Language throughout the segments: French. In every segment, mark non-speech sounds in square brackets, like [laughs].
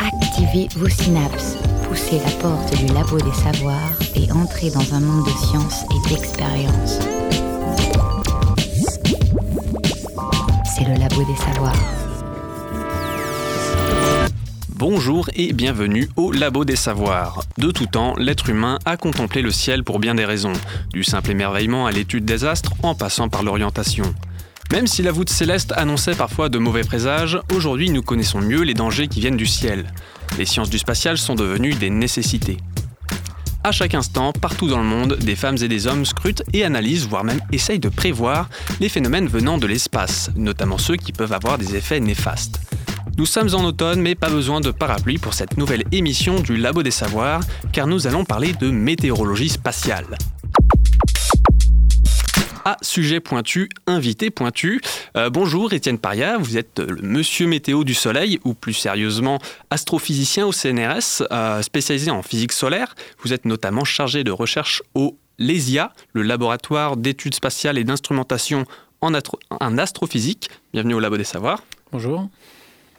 Activez vos synapses, poussez la porte du labo des savoirs et entrez dans un monde de science et d'expérience. C'est le labo des savoirs. Bonjour et bienvenue au Labo des Savoirs. De tout temps, l'être humain a contemplé le ciel pour bien des raisons, du simple émerveillement à l'étude des astres en passant par l'orientation. Même si la voûte céleste annonçait parfois de mauvais présages, aujourd'hui nous connaissons mieux les dangers qui viennent du ciel. Les sciences du spatial sont devenues des nécessités. À chaque instant, partout dans le monde, des femmes et des hommes scrutent et analysent, voire même essayent de prévoir les phénomènes venant de l'espace, notamment ceux qui peuvent avoir des effets néfastes. Nous sommes en automne, mais pas besoin de parapluie pour cette nouvelle émission du Labo des Savoirs, car nous allons parler de météorologie spatiale. À sujet pointu, invité pointu. Euh, bonjour Étienne Paria, vous êtes le monsieur météo du Soleil, ou plus sérieusement astrophysicien au CNRS, euh, spécialisé en physique solaire. Vous êtes notamment chargé de recherche au LESIA, le laboratoire d'études spatiales et d'instrumentation en, en astrophysique. Bienvenue au Labo des Savoirs. Bonjour.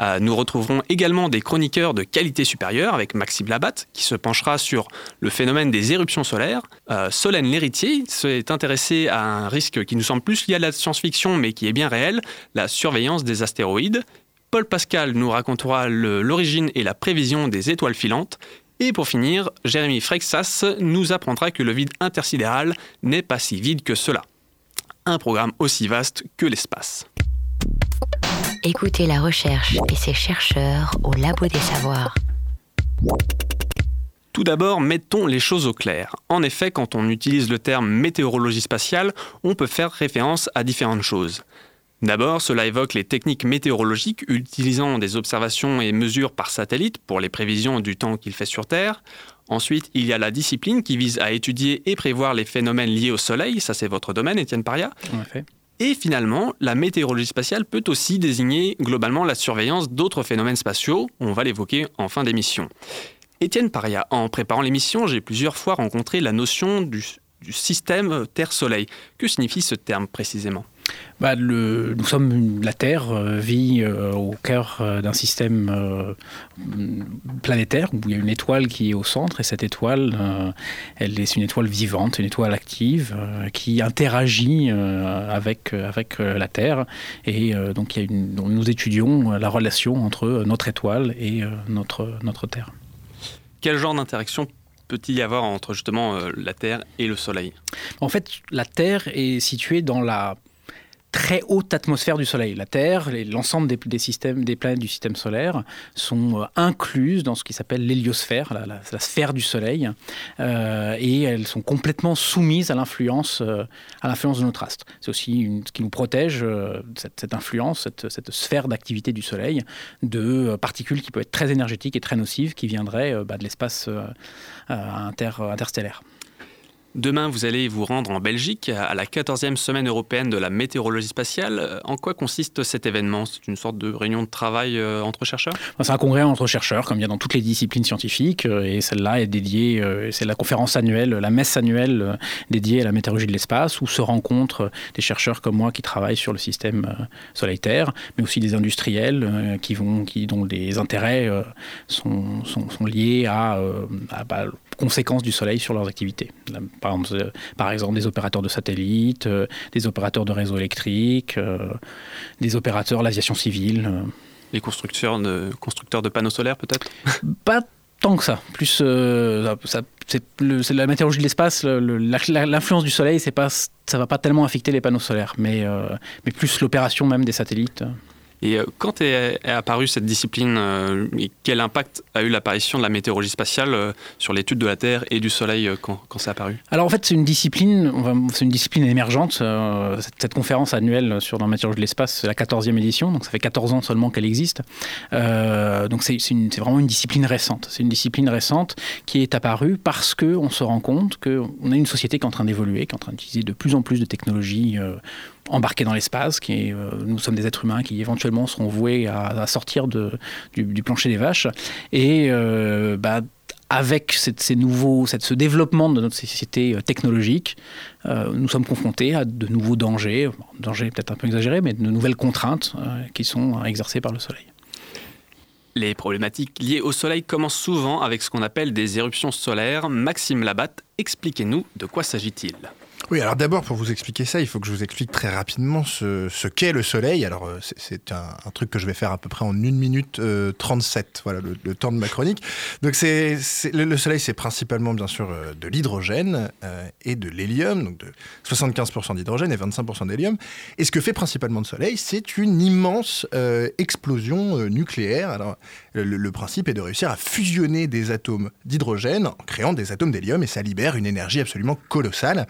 Euh, nous retrouverons également des chroniqueurs de qualité supérieure avec Maxime Labatte qui se penchera sur le phénomène des éruptions solaires. Euh, Solène Lhéritier s'est intéressée à un risque qui nous semble plus lié à la science-fiction mais qui est bien réel, la surveillance des astéroïdes. Paul Pascal nous racontera l'origine et la prévision des étoiles filantes. Et pour finir, Jérémy Frexas nous apprendra que le vide intersidéral n'est pas si vide que cela. Un programme aussi vaste que l'espace. Écoutez la recherche et ses chercheurs au Labo des Savoirs. Tout d'abord, mettons les choses au clair. En effet, quand on utilise le terme météorologie spatiale, on peut faire référence à différentes choses. D'abord, cela évoque les techniques météorologiques utilisant des observations et mesures par satellite pour les prévisions du temps qu'il fait sur Terre. Ensuite, il y a la discipline qui vise à étudier et prévoir les phénomènes liés au Soleil, ça c'est votre domaine, Étienne Paria. En effet. Et finalement, la météorologie spatiale peut aussi désigner globalement la surveillance d'autres phénomènes spatiaux. On va l'évoquer en fin d'émission. Étienne Paria, en préparant l'émission, j'ai plusieurs fois rencontré la notion du, système Terre-Soleil. Que signifie ce terme précisément? Bah, le, nous sommes, la Terre euh, vit euh, au cœur euh, d'un système planétaire où il y a une étoile qui est au centre et cette étoile, elle est une étoile vivante, une étoile active qui interagit avec, avec la Terre. Et donc, il y a une, nous étudions la relation entre notre étoile et notre, notre Terre. Quel genre d'interaction peut-il y avoir entre justement la Terre et le Soleil? En fait, la Terre est située dans la très haute atmosphère du Soleil. La Terre, l'ensemble des, systèmes, des planètes du système solaire sont euh, incluses dans ce qui s'appelle l'héliosphère, la, sphère du Soleil, euh, et elles sont complètement soumises à l'influence, euh, à l'influence de notre astre. C'est aussi ce qui nous protège cette, influence, cette, sphère d'activité du Soleil, de particules qui peuvent être très énergétiques et très nocives, qui viendraient bah, de l'espace interstellaire. Demain, vous allez vous rendre en Belgique à la 14e semaine européenne de la météorologie spatiale. Euh, en quoi consiste cet événement? C'est une sorte de réunion de travail euh, entre chercheurs? C'est un congrès entre chercheurs, comme il y a dans toutes les disciplines scientifiques. Euh, et celle-là est dédiée, c'est la conférence annuelle, la messe annuelle dédiée à la météorologie de l'espace, où se rencontrent des chercheurs comme moi qui travaillent sur le système Soleil-Terre, mais aussi des industriels qui vont, qui, dont les intérêts sont, liés à, à, bah, conséquences du Soleil sur leurs activités. Par exemple, euh, par exemple des opérateurs de satellites, euh, des opérateurs de réseaux électriques, euh, des opérateurs, l'aviation civile. Les constructeurs de, constructeurs de panneaux solaires peut-être? [laughs] Pas tant que ça. Plus, c'est la météorologie de l'espace, l'influence du Soleil, pas, ça va pas tellement affecter les panneaux solaires, mais, mais plus l'opération même des satellites. Et euh, quand est, apparue cette discipline, euh, et quel impact a eu l'apparition de la météorologie spatiale euh, sur l'étude de la Terre et du Soleil quand, quand c'est apparu? Alors en fait, c'est une discipline, c'est une discipline émergente. Cette, conférence annuelle sur la météorologie de l'espace, c'est la 14e édition, donc ça fait 14 ans seulement qu'elle existe. donc c'est vraiment une discipline récente. C'est une discipline récente qui est apparue parce qu'on se rend compte qu'on a une société qui est en train d'évoluer, qui est en train d'utiliser de plus en plus de technologies embarqués dans l'espace, qui euh, nous sommes des êtres humains qui éventuellement seront voués à, sortir du, plancher des vaches. Et euh, bah, avec ces nouveaux, ce développement de notre société technologique, nous sommes confrontés à de nouveaux dangers, dangers peut-être un peu exagérés, mais de nouvelles contraintes qui sont exercées par le Soleil. Les problématiques liées au Soleil commencent souvent avec ce qu'on appelle des éruptions solaires. Maxime Labatte, expliquez-nous de quoi s'agit-il oui, alors d'abord, pour vous expliquer ça, il faut que je vous explique très rapidement ce, qu'est le Soleil. Alors, euh, c'est un, truc que je vais faire à peu près en 1 minute 37, euh, voilà le, temps de ma chronique. Donc, le, Soleil, c'est principalement, bien sûr, euh, de l'hydrogène et de l'hélium, donc de 75% d'hydrogène et 25% d'hélium. Et ce que fait principalement le Soleil, c'est une immense explosion nucléaire. Alors, le, principe est de réussir à fusionner des atomes d'hydrogène en créant des atomes d'hélium et ça libère une énergie absolument colossale.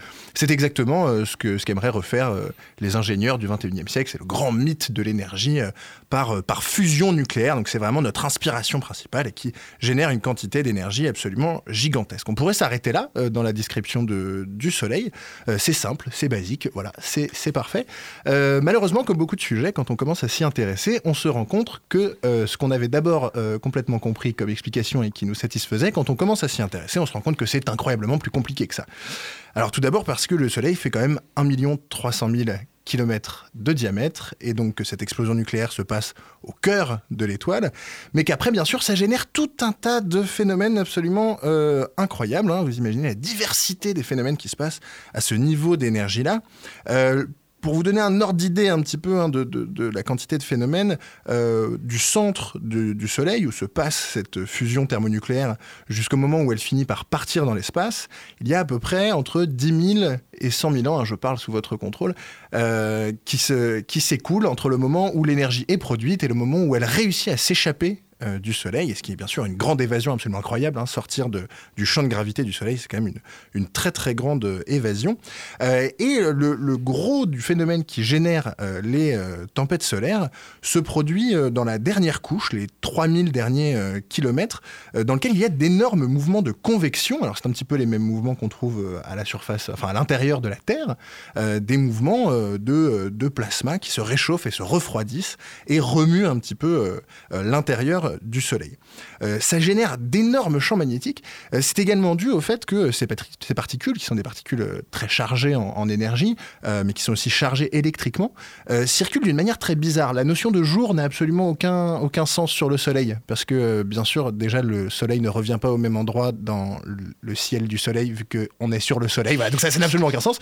Exactement euh, ce que ce qu'aimeraient refaire euh, les ingénieurs du 21e siècle. C'est le grand mythe de l'énergie euh, par, par fusion nucléaire. Donc c'est vraiment notre inspiration principale et qui génère une quantité d'énergie absolument gigantesque. On pourrait s'arrêter là dans la description de, du Soleil. c'est simple, c'est basique, voilà, c'est parfait. malheureusement, comme beaucoup de sujets, quand on commence à s'y intéresser, on se rend compte que ce qu'on avait d'abord complètement compris comme explication et qui nous satisfaisait, quand on commence à s'y intéresser, on se rend compte que c'est incroyablement plus compliqué que ça. Alors tout d'abord parce que le Soleil fait quand même 1 300 000 kilomètres de diamètre, et donc que cette explosion nucléaire se passe au cœur de l'étoile, mais qu'après, bien sûr, ça génère tout un tas de phénomènes absolument euh, incroyables. Hein. Vous imaginez la diversité des phénomènes qui se passent à ce niveau d'énergie-là. Euh, pour vous donner un ordre d'idée un petit peu hein, de, la quantité de phénomènes, euh, du centre du Soleil, où se passe cette fusion thermonucléaire, jusqu'au moment où elle finit par partir dans l'espace, il y a à peu près entre 10 000 et 100 000 ans, hein, je parle sous votre contrôle, euh, qui s'écoulent entre le moment où l'énergie est produite et le moment où elle réussit à s'échapper euh, du Soleil, et ce qui est bien sûr une grande évasion absolument incroyable. Hein, sortir de, du champ de gravité du Soleil, c'est quand même une, une, très très grande euh, évasion. Euh, et le, gros du phénomène qui génère les tempêtes solaires se produit dans la dernière couche, les 3000 derniers kilomètres, dans lequel il y a d'énormes mouvements de convection. Alors c'est un petit peu les mêmes mouvements qu'on trouve à la surface, enfin à l'intérieur de la Terre, des mouvements de, de plasma qui se réchauffent et se refroidissent et remuent un petit peu l'intérieur du Soleil. Euh, ça génère d'énormes champs magnétiques. Euh, c'est également dû au fait que ces, particules, qui sont des particules euh, très chargées en, énergie, mais qui sont aussi chargées électriquement, circulent d'une manière très bizarre. La notion de jour n'a absolument aucun, aucun sens sur le Soleil, parce que bien sûr, déjà, le Soleil ne revient pas au même endroit dans le ciel du Soleil, vu qu'on est sur le Soleil. donc ça, n'a absolument aucun sens.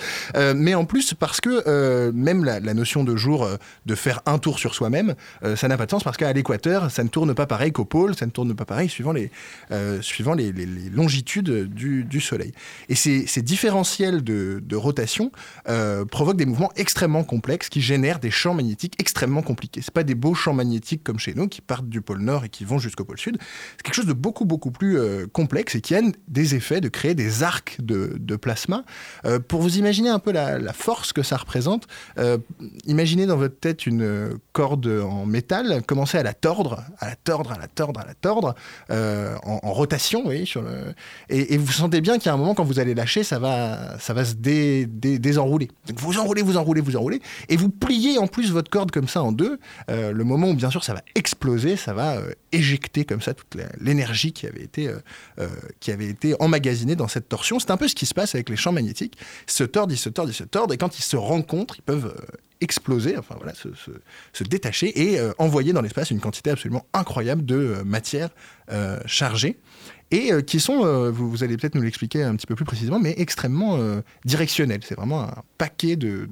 mais en plus, parce que même la, notion de jour, de faire un tour sur soi-même, ça n'a pas de sens, parce qu'à l'équateur, ça ne tourne pas pareil qu'au pôle, ça ne tourne pas pareil suivant les, euh, suivant les, longitudes du, Soleil. Et ces, différentiels de, rotation euh, provoquent des mouvements extrêmement complexes qui génèrent des champs magnétiques extrêmement compliqués. Ce pas des beaux champs magnétiques comme chez nous qui partent du pôle Nord et qui vont jusqu'au pôle Sud. C'est quelque chose de beaucoup, beaucoup plus euh, complexe et qui a des effets de créer des arcs de, plasma. pour vous imaginer un peu la, la force que ça représente, imaginez dans votre tête une corde en métal, commencez à la tordre, à la tordre à la tordre, à la tordre, euh, en, rotation, le... et, vous sentez bien qu'il y a un moment quand vous allez lâcher, ça va, ça va se désenrouler. Donc vous enroulez, vous enroulez, vous enroulez, et vous pliez en plus votre corde comme ça en deux. Euh, le moment où bien sûr ça va exploser, ça va euh, éjecter comme ça toute l'énergie qui avait été qui avait été emmagasinée dans cette torsion. C'est un peu ce qui se passe avec les champs magnétiques. Ils se tordent, ils se tordent, ils se tordent, et quand ils se rencontrent, ils peuvent exploser, enfin voilà, se, détacher et euh, envoyer dans l'espace une quantité absolument incroyable de euh, matière euh, chargée et qui sont, vous, allez peut-être nous l'expliquer un petit peu plus précisément, mais extrêmement directionnelles. C'est vraiment un paquet de,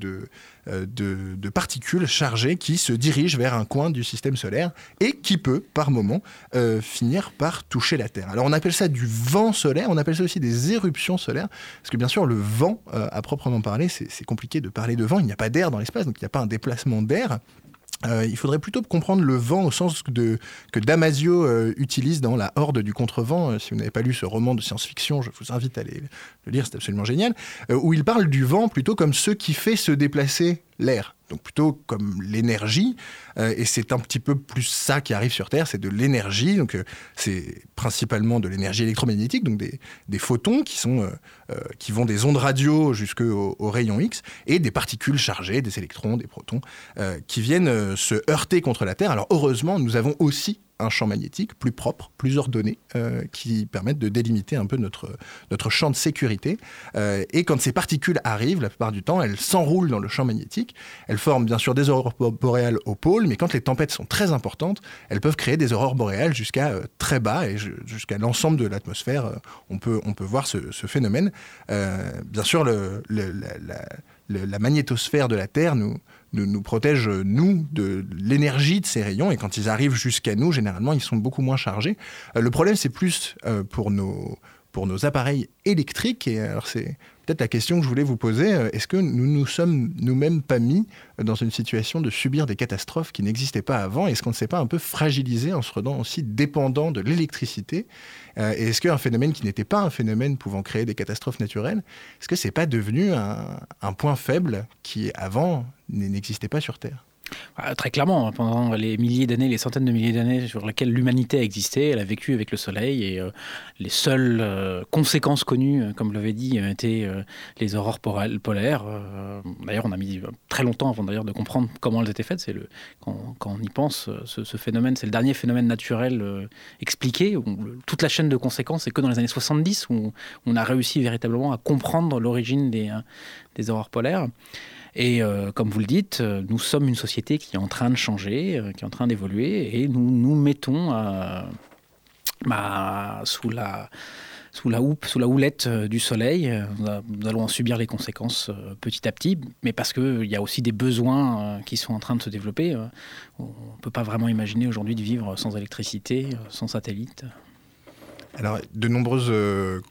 euh, de, particules chargées qui se dirigent vers un coin du système solaire et qui peut, par moment, euh, finir par toucher la Terre. Alors on appelle ça du vent solaire, on appelle ça aussi des éruptions solaires, parce que bien sûr le vent, euh, à proprement parler, c'est compliqué de parler de vent, il n'y a pas d'air dans l'espace, donc il n'y a pas un déplacement d'air. Euh, il faudrait plutôt comprendre le vent au sens que Damasio euh, utilise dans La Horde du Contrevent. Euh, si vous n'avez pas lu ce roman de science-fiction, je vous invite à le lire, c'est absolument génial. où il parle du vent plutôt comme ce qui fait se déplacer l'air donc plutôt comme l'énergie. Euh, et c'est un petit peu plus ça qui arrive sur Terre, c'est de l'énergie. Donc euh, c'est principalement de l'énergie électromagnétique, donc des, photons qui, sont, euh, qui vont des ondes radio jusqu'au au rayon X, et des particules chargées, des électrons, des protons, qui viennent se heurter contre la Terre. Alors heureusement, nous avons aussi un champ magnétique plus propre, plus ordonné, qui permettent de délimiter un peu notre, notre champ de sécurité. et quand ces particules arrivent, la plupart du temps, elles s'enroulent dans le champ magnétique. Elles forment bien sûr des aurores boréales au pôle, mais quand les tempêtes sont très importantes, elles peuvent créer des aurores boréales jusqu'à très bas et jusqu'à l'ensemble de l'atmosphère. on, peut, on peut voir ce, phénomène. bien sûr, la magnétosphère de la Terre nous, nous, protège, nous, de l'énergie de ces rayons. Et quand ils arrivent jusqu'à nous, généralement, ils sont beaucoup moins chargés. Euh, le problème, c'est plus euh, pour, nos, pour nos appareils électriques. Et alors, c'est la question que je voulais vous poser. Euh, est-ce que nous nous sommes nous-mêmes pas mis dans une situation de subir des catastrophes qui n'existaient pas avant? Est-ce qu'on ne s'est pas un peu fragilisé en se rendant aussi dépendant de l'électricité? Euh, et est-ce qu'un phénomène qui n'était pas un phénomène pouvant créer des catastrophes naturelles, est-ce que c'est pas devenu un point faible qui avant n'existait pas sur Terre? Ah, très clairement, hein, pendant les milliers d'années, les centaines de milliers d'années sur lesquelles l'humanité a existé, elle a vécu avec le Soleil et euh, les seules euh, conséquences connues, euh, comme l'avez dit, étaient les aurores polaires. d'ailleurs, on a mis très longtemps avant d'ailleurs de comprendre comment elles étaient faites. C'est le, quand, on y pense, ce, phénomène, c'est le dernier phénomène naturel expliqué. Toute la chaîne de conséquences, c'est que dans les années 70 où on a réussi véritablement à comprendre l'origine des, des aurores polaires. Et euh, comme vous le dites, euh, nous sommes une société qui est en train de changer, euh, qui est en train d'évoluer, et nous nous mettons bah, sous la sous la houppe, sous la houlette du soleil. Nous allons en subir les conséquences petit à petit, mais parce qu'il y a aussi des besoins qui sont en train de se développer. On ne peut pas vraiment imaginer aujourd'hui de vivre sans électricité, sans satellite. Alors, de, euh,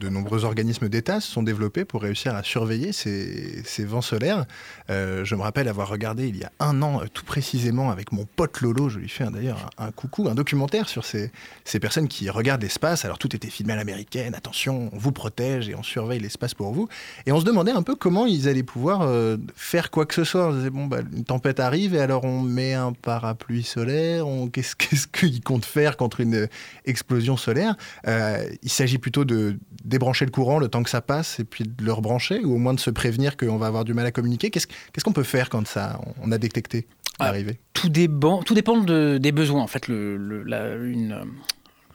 de nombreux organismes d'État se sont développés pour réussir à surveiller ces, ces vents solaires. Euh, je me rappelle avoir regardé il y a un an, euh, tout précisément, avec mon pote Lolo, je lui fais d'ailleurs un, coucou, un documentaire sur ces, ces personnes qui regardent l'espace. Alors, tout était filmé à l'américaine, attention, on vous protège et on surveille l'espace pour vous. Et on se demandait un peu comment ils allaient pouvoir faire quoi que ce soit. On disait, bon, bah, une tempête arrive et alors on met un parapluie solaire, qu'est-ce [laughs] qu'ils comptent faire contre une explosion solaire? Euh, il s'agit plutôt de débrancher le courant le temps que ça passe et puis de le rebrancher, ou au moins de se prévenir qu'on va avoir du mal à communiquer. Qu'est-ce qu'on peut faire quand ça, on a détecté ah, l'arrivée? tout, dépend, tout dépend des besoins. En fait, le, une,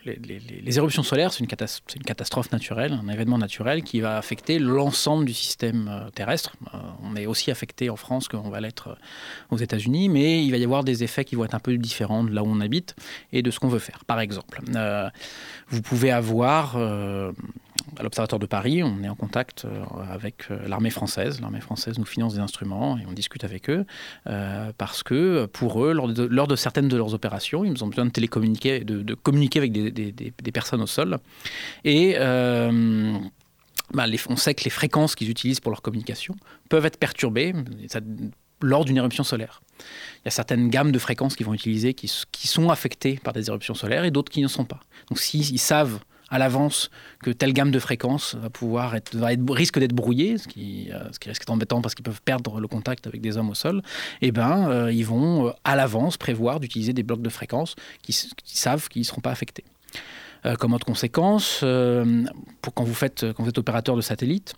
les, éruptions solaires, c'est une, une, catastrophe naturelle, un événement naturel qui va affecter l'ensemble du système euh, terrestre. Euh, on est aussi affecté en France qu'on va l'être aux États-Unis, mais il va y avoir des effets qui vont être un peu différents de là où on habite et de ce qu'on veut faire. Par exemple, vous pouvez avoir à l'Observatoire de Paris, on est en contact euh, avec euh, l'armée française. L'armée française nous finance des instruments et on discute avec eux euh, parce que pour eux, lors de, certaines de leurs opérations, ils ont besoin de télécommuniquer, de, communiquer avec des, personnes au sol. Et bah, on sait que les fréquences qu'ils utilisent pour leur communication peuvent être perturbées lors d'une éruption solaire. Il y a certaines gammes de fréquences qu'ils vont utiliser qui, qui, sont affectées par des éruptions solaires et d'autres qui ne sont pas. Donc s'ils savent à l'avance que telle gamme de fréquences va pouvoir être, va être risque d'être brouillée, ce qui, euh, risque d'être embêtant parce qu'ils peuvent perdre le contact avec des hommes au sol, eh ben, euh, ils vont euh, à l'avance prévoir d'utiliser des blocs de fréquences qui, savent qu'ils ne seront pas affectés. comme autre conséquence, pour quand vous, faites, quand vous êtes opérateur de satellite,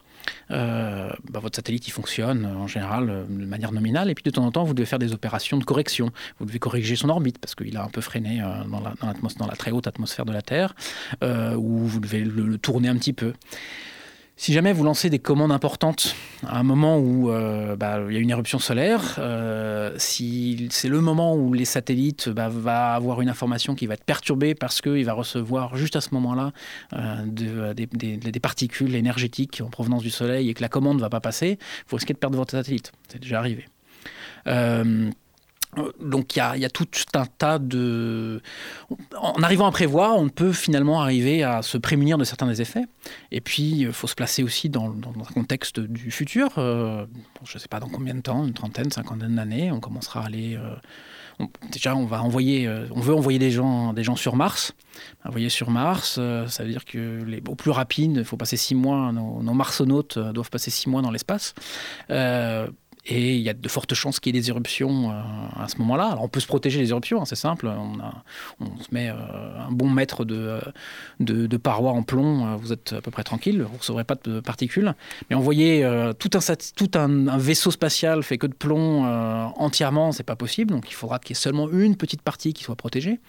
bah, votre satellite il fonctionne en général euh, de manière nominale et puis de temps en temps vous devez faire des opérations de correction. Vous devez corriger son orbite parce qu'il a un peu freiné euh, dans, la, très haute atmosphère de la Terre ou vous devez le tourner un petit peu. Si jamais vous lancez des commandes importantes à un moment où euh, bah, il y a une éruption solaire, euh, si c'est le moment où les satellites bah, va avoir une information qui va être perturbée parce qu'il va recevoir juste à ce moment-là euh, des, particules énergétiques en provenance du Soleil et que la commande ne va pas passer, vous risquez de perdre votre satellite. C'est déjà arrivé. Donc il y, a, tout un tas de... En arrivant à prévoir, on peut finalement arriver à se prémunir de certains des effets. Et puis, il faut se placer aussi dans, un contexte du futur. Euh, je ne sais pas dans combien de temps, une trentaine, cinquantaine d'années, on commencera à aller... Euh, déjà, on va envoyer, euh, on veut envoyer des gens, des gens sur Mars. Envoyer sur Mars, ça veut dire que les, plus rapide, il faut passer six mois. Nos, nos marsonautes doivent passer six mois dans l'espace Et il y a de fortes chances qu'il y ait des éruptions à ce moment-là. Alors on peut se protéger des éruptions, hein, c'est simple. On, se met un bon mètre de, de, de, parois en plomb, vous êtes à peu près tranquille, vous ne recevrez pas de particules. Mais envoyer tout, un, tout un, vaisseau spatial fait que de plomb entièrement, c'est pas possible. Donc il faudra qu'il y ait seulement une petite partie qui soit protégée.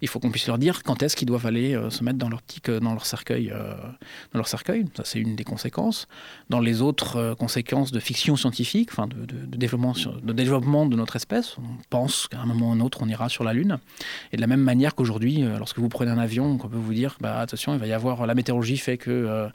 Il faut qu'on puisse leur dire quand est-ce qu'ils doivent aller se mettre dans leur, cercueil. Ça, c'est une des conséquences. Dans les autres conséquences de fiction scientifique, de, développement, de développement de notre espèce. On pense qu'à un moment ou un autre, on ira sur la Lune. Et de la même manière qu'aujourd'hui, euh, lorsque vous prenez un avion, on peut vous dire, bah, attention, il va y avoir, la météorologie fait que... Euh,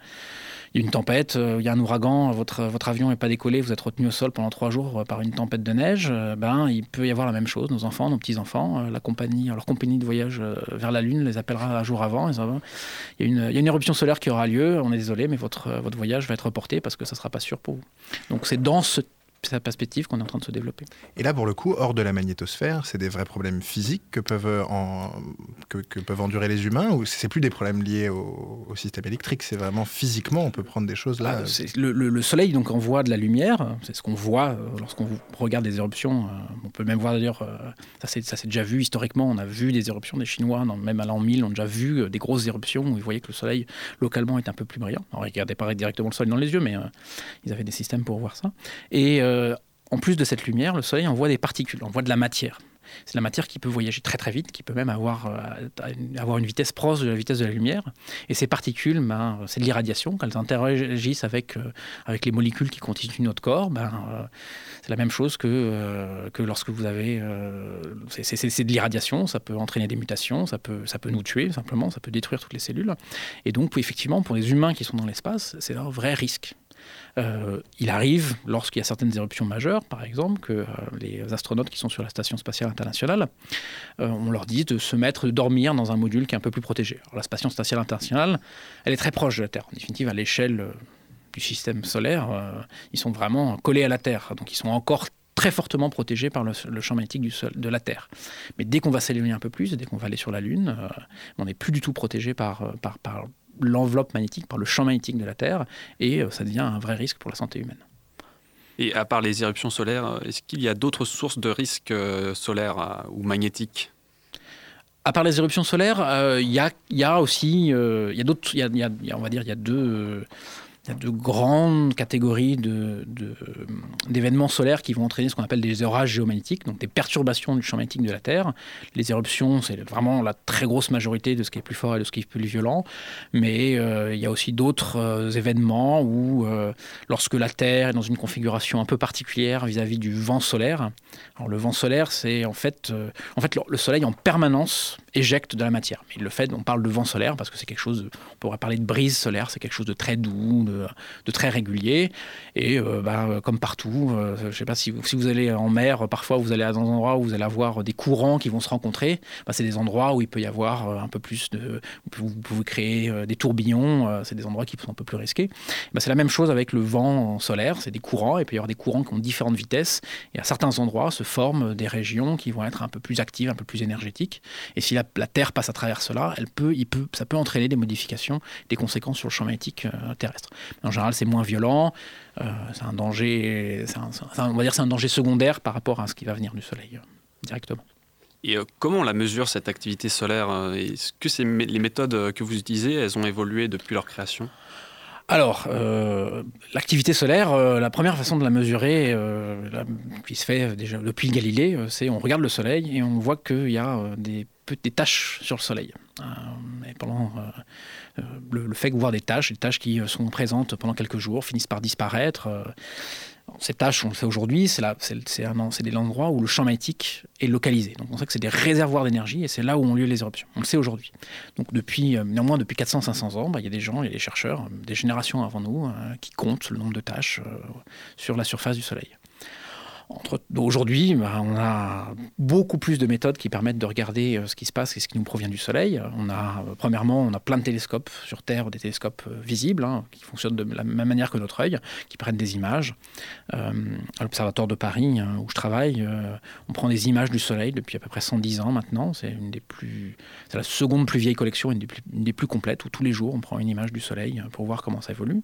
il y a une tempête, euh, il y a un ouragan, votre, votre avion n'est pas décollé, vous êtes retenu au sol pendant trois jours par une tempête de neige, ben, il peut y avoir la même chose. Nos enfants, nos petits-enfants, la compagnie, leur compagnie de voyage vers la Lune les appellera un jour avant. il, y a une, y a une éruption solaire qui aura lieu, on est désolé, mais votre, votre voyage va être reporté parce que ça ne sera pas sûr pour vous. Donc c'est dans ce sa perspective qu'on est en train de se développer. Et là, pour le coup, hors de la magnétosphère, c'est des vrais problèmes physiques que peuvent, euh, en, que, peuvent endurer les humains ou c'est plus des problèmes liés au, système électrique? C'est vraiment physiquement, on peut prendre des choses là ah, le, le, Soleil donc envoie de la lumière, c'est ce qu'on voit euh, lorsqu'on regarde des éruptions. Euh, on peut même voir d'ailleurs, ça c'est déjà vu historiquement, on a vu des éruptions des Chinois, même à l'an 1000, on a déjà vu des grosses éruptions où ils voyaient que le Soleil localement est un peu plus brillant. Ne regardaient pas directement le Soleil dans les yeux, mais ils avaient des systèmes pour voir ça. Et euh, en plus de cette lumière, le Soleil envoie des particules, envoie de la matière. C'est la matière qui peut voyager très très vite, qui peut même avoir, euh, avoir une vitesse proche de la vitesse de la lumière. Et ces particules, ben, c'est de l'irradiation. Quand elles interagissent avec, euh, avec les molécules qui constituent notre corps, ben, c'est la même chose que, que lorsque vous avez... c'est de l'irradiation, ça peut entraîner des mutations, ça peut, ça peut nous tuer simplement, ça peut détruire toutes les cellules. Et donc, effectivement, pour les humains qui sont dans l'espace, c'est un vrai risque. Euh, il arrive, lorsqu'il y a certaines éruptions majeures, par exemple, que euh, les astronautes qui sont sur la Station spatiale internationale, euh, on leur dit de se mettre, de dormir dans un module qui est un peu plus protégé. la Station spatiale internationale, elle est très proche de la Terre. En définitive, à l'échelle du système solaire, ils sont vraiment collés à la Terre. Donc ils sont encore très fortement protégés par le, champ magnétique du sol, de la Terre. Mais dès qu'on va s'éloigner un peu plus, dès qu'on va aller sur la Lune, on n'est plus du tout protégé par, par, par, l'enveloppe magnétique, par le champ magnétique de la Terre, et euh, ça devient un vrai risque pour la santé humaine. Et à part les éruptions solaires, euh, est-ce qu'il y a d'autres sources de risques euh, solaires ou magnétiques? À part les éruptions solaires, il y, a, aussi, il y a d'autres, on va dire, il y a deux, il y a de grandes catégories d'événements solaires qui vont entraîner ce qu'on appelle des orages géomagnétiques, donc des perturbations du champ magnétique de la Terre. Les éruptions, c'est vraiment la très grosse majorité de ce qui est plus fort et de ce qui est plus violent. Mais euh, il y a aussi d'autres euh, événements où, euh, lorsque la Terre est dans une configuration un peu particulière vis-à-vis du vent solaire, alors le vent solaire, c'est en fait, en fait le Soleil en permanence éjecte de la matière. Mais le fait, on parle de vent solaire parce que c'est quelque chose, on pourrait parler de brise solaire, c'est quelque chose de très doux, de, très régulier. Et euh, bah, comme partout, euh, je ne sais pas si, si, vous allez en mer, parfois vous allez à des endroits où vous allez avoir des courants qui vont se rencontrer. Bah, c'est des endroits où il peut y avoir euh, un peu plus de. Vous pouvez créer des tourbillons, c'est des endroits qui sont un peu plus risqués. Bah, c'est la même chose avec le vent solaire, c'est des courants, et il peut y avoir des courants qui ont différentes vitesses. Et à certains endroits se forment des régions qui vont être un peu plus actives, un peu plus énergétiques. Et si la, la Terre passe à travers cela, elle peut, il peut, ça peut entraîner des modifications, des conséquences sur le champ magnétique terrestre. En général, c'est moins violent. Euh, c'est un danger, on va dire, c'est un danger secondaire par rapport à ce qui va venir du Soleil euh, directement. Et euh, comment on la mesure cette activité solaire Est-ce que les méthodes que vous utilisez, elles ont évolué depuis leur création? Alors, l'activité solaire, la première façon de la mesurer, qui se fait déjà depuis Galilée, c'est on regarde le Soleil et on voit qu'il y a des, des taches sur le Soleil. et pendant euh, le, fait de voir des tâches, des tâches qui euh, sont présentes pendant quelques jours, finissent par disparaître. Euh, ces tâches, on le sait aujourd'hui, c'est des endroits où le champ magnétique est localisé. Donc on sait que c'est des réservoirs d'énergie et c'est là où ont lieu les éruptions. On le sait aujourd'hui. Donc depuis, néanmoins, depuis 400-500 ans, bah, il y a des gens, il y a des chercheurs, des générations avant nous, qui comptent le nombre de tâches sur la surface du Soleil. Aujourd'hui, bah, on a beaucoup plus de méthodes qui permettent de regarder euh, ce qui se passe et ce qui nous provient du Soleil. On a, euh, premièrement, on a plein de télescopes sur Terre, des télescopes euh, visibles, hein, qui fonctionnent de la même manière que notre œil, qui prennent des images. à l'Observatoire de Paris, hein, où je travaille, on prend des images du Soleil depuis à peu près 110 ans maintenant. C'est la seconde plus vieille collection, une des plus, une des plus complètes, où tous les jours on prend une image du Soleil pour voir comment ça évolue.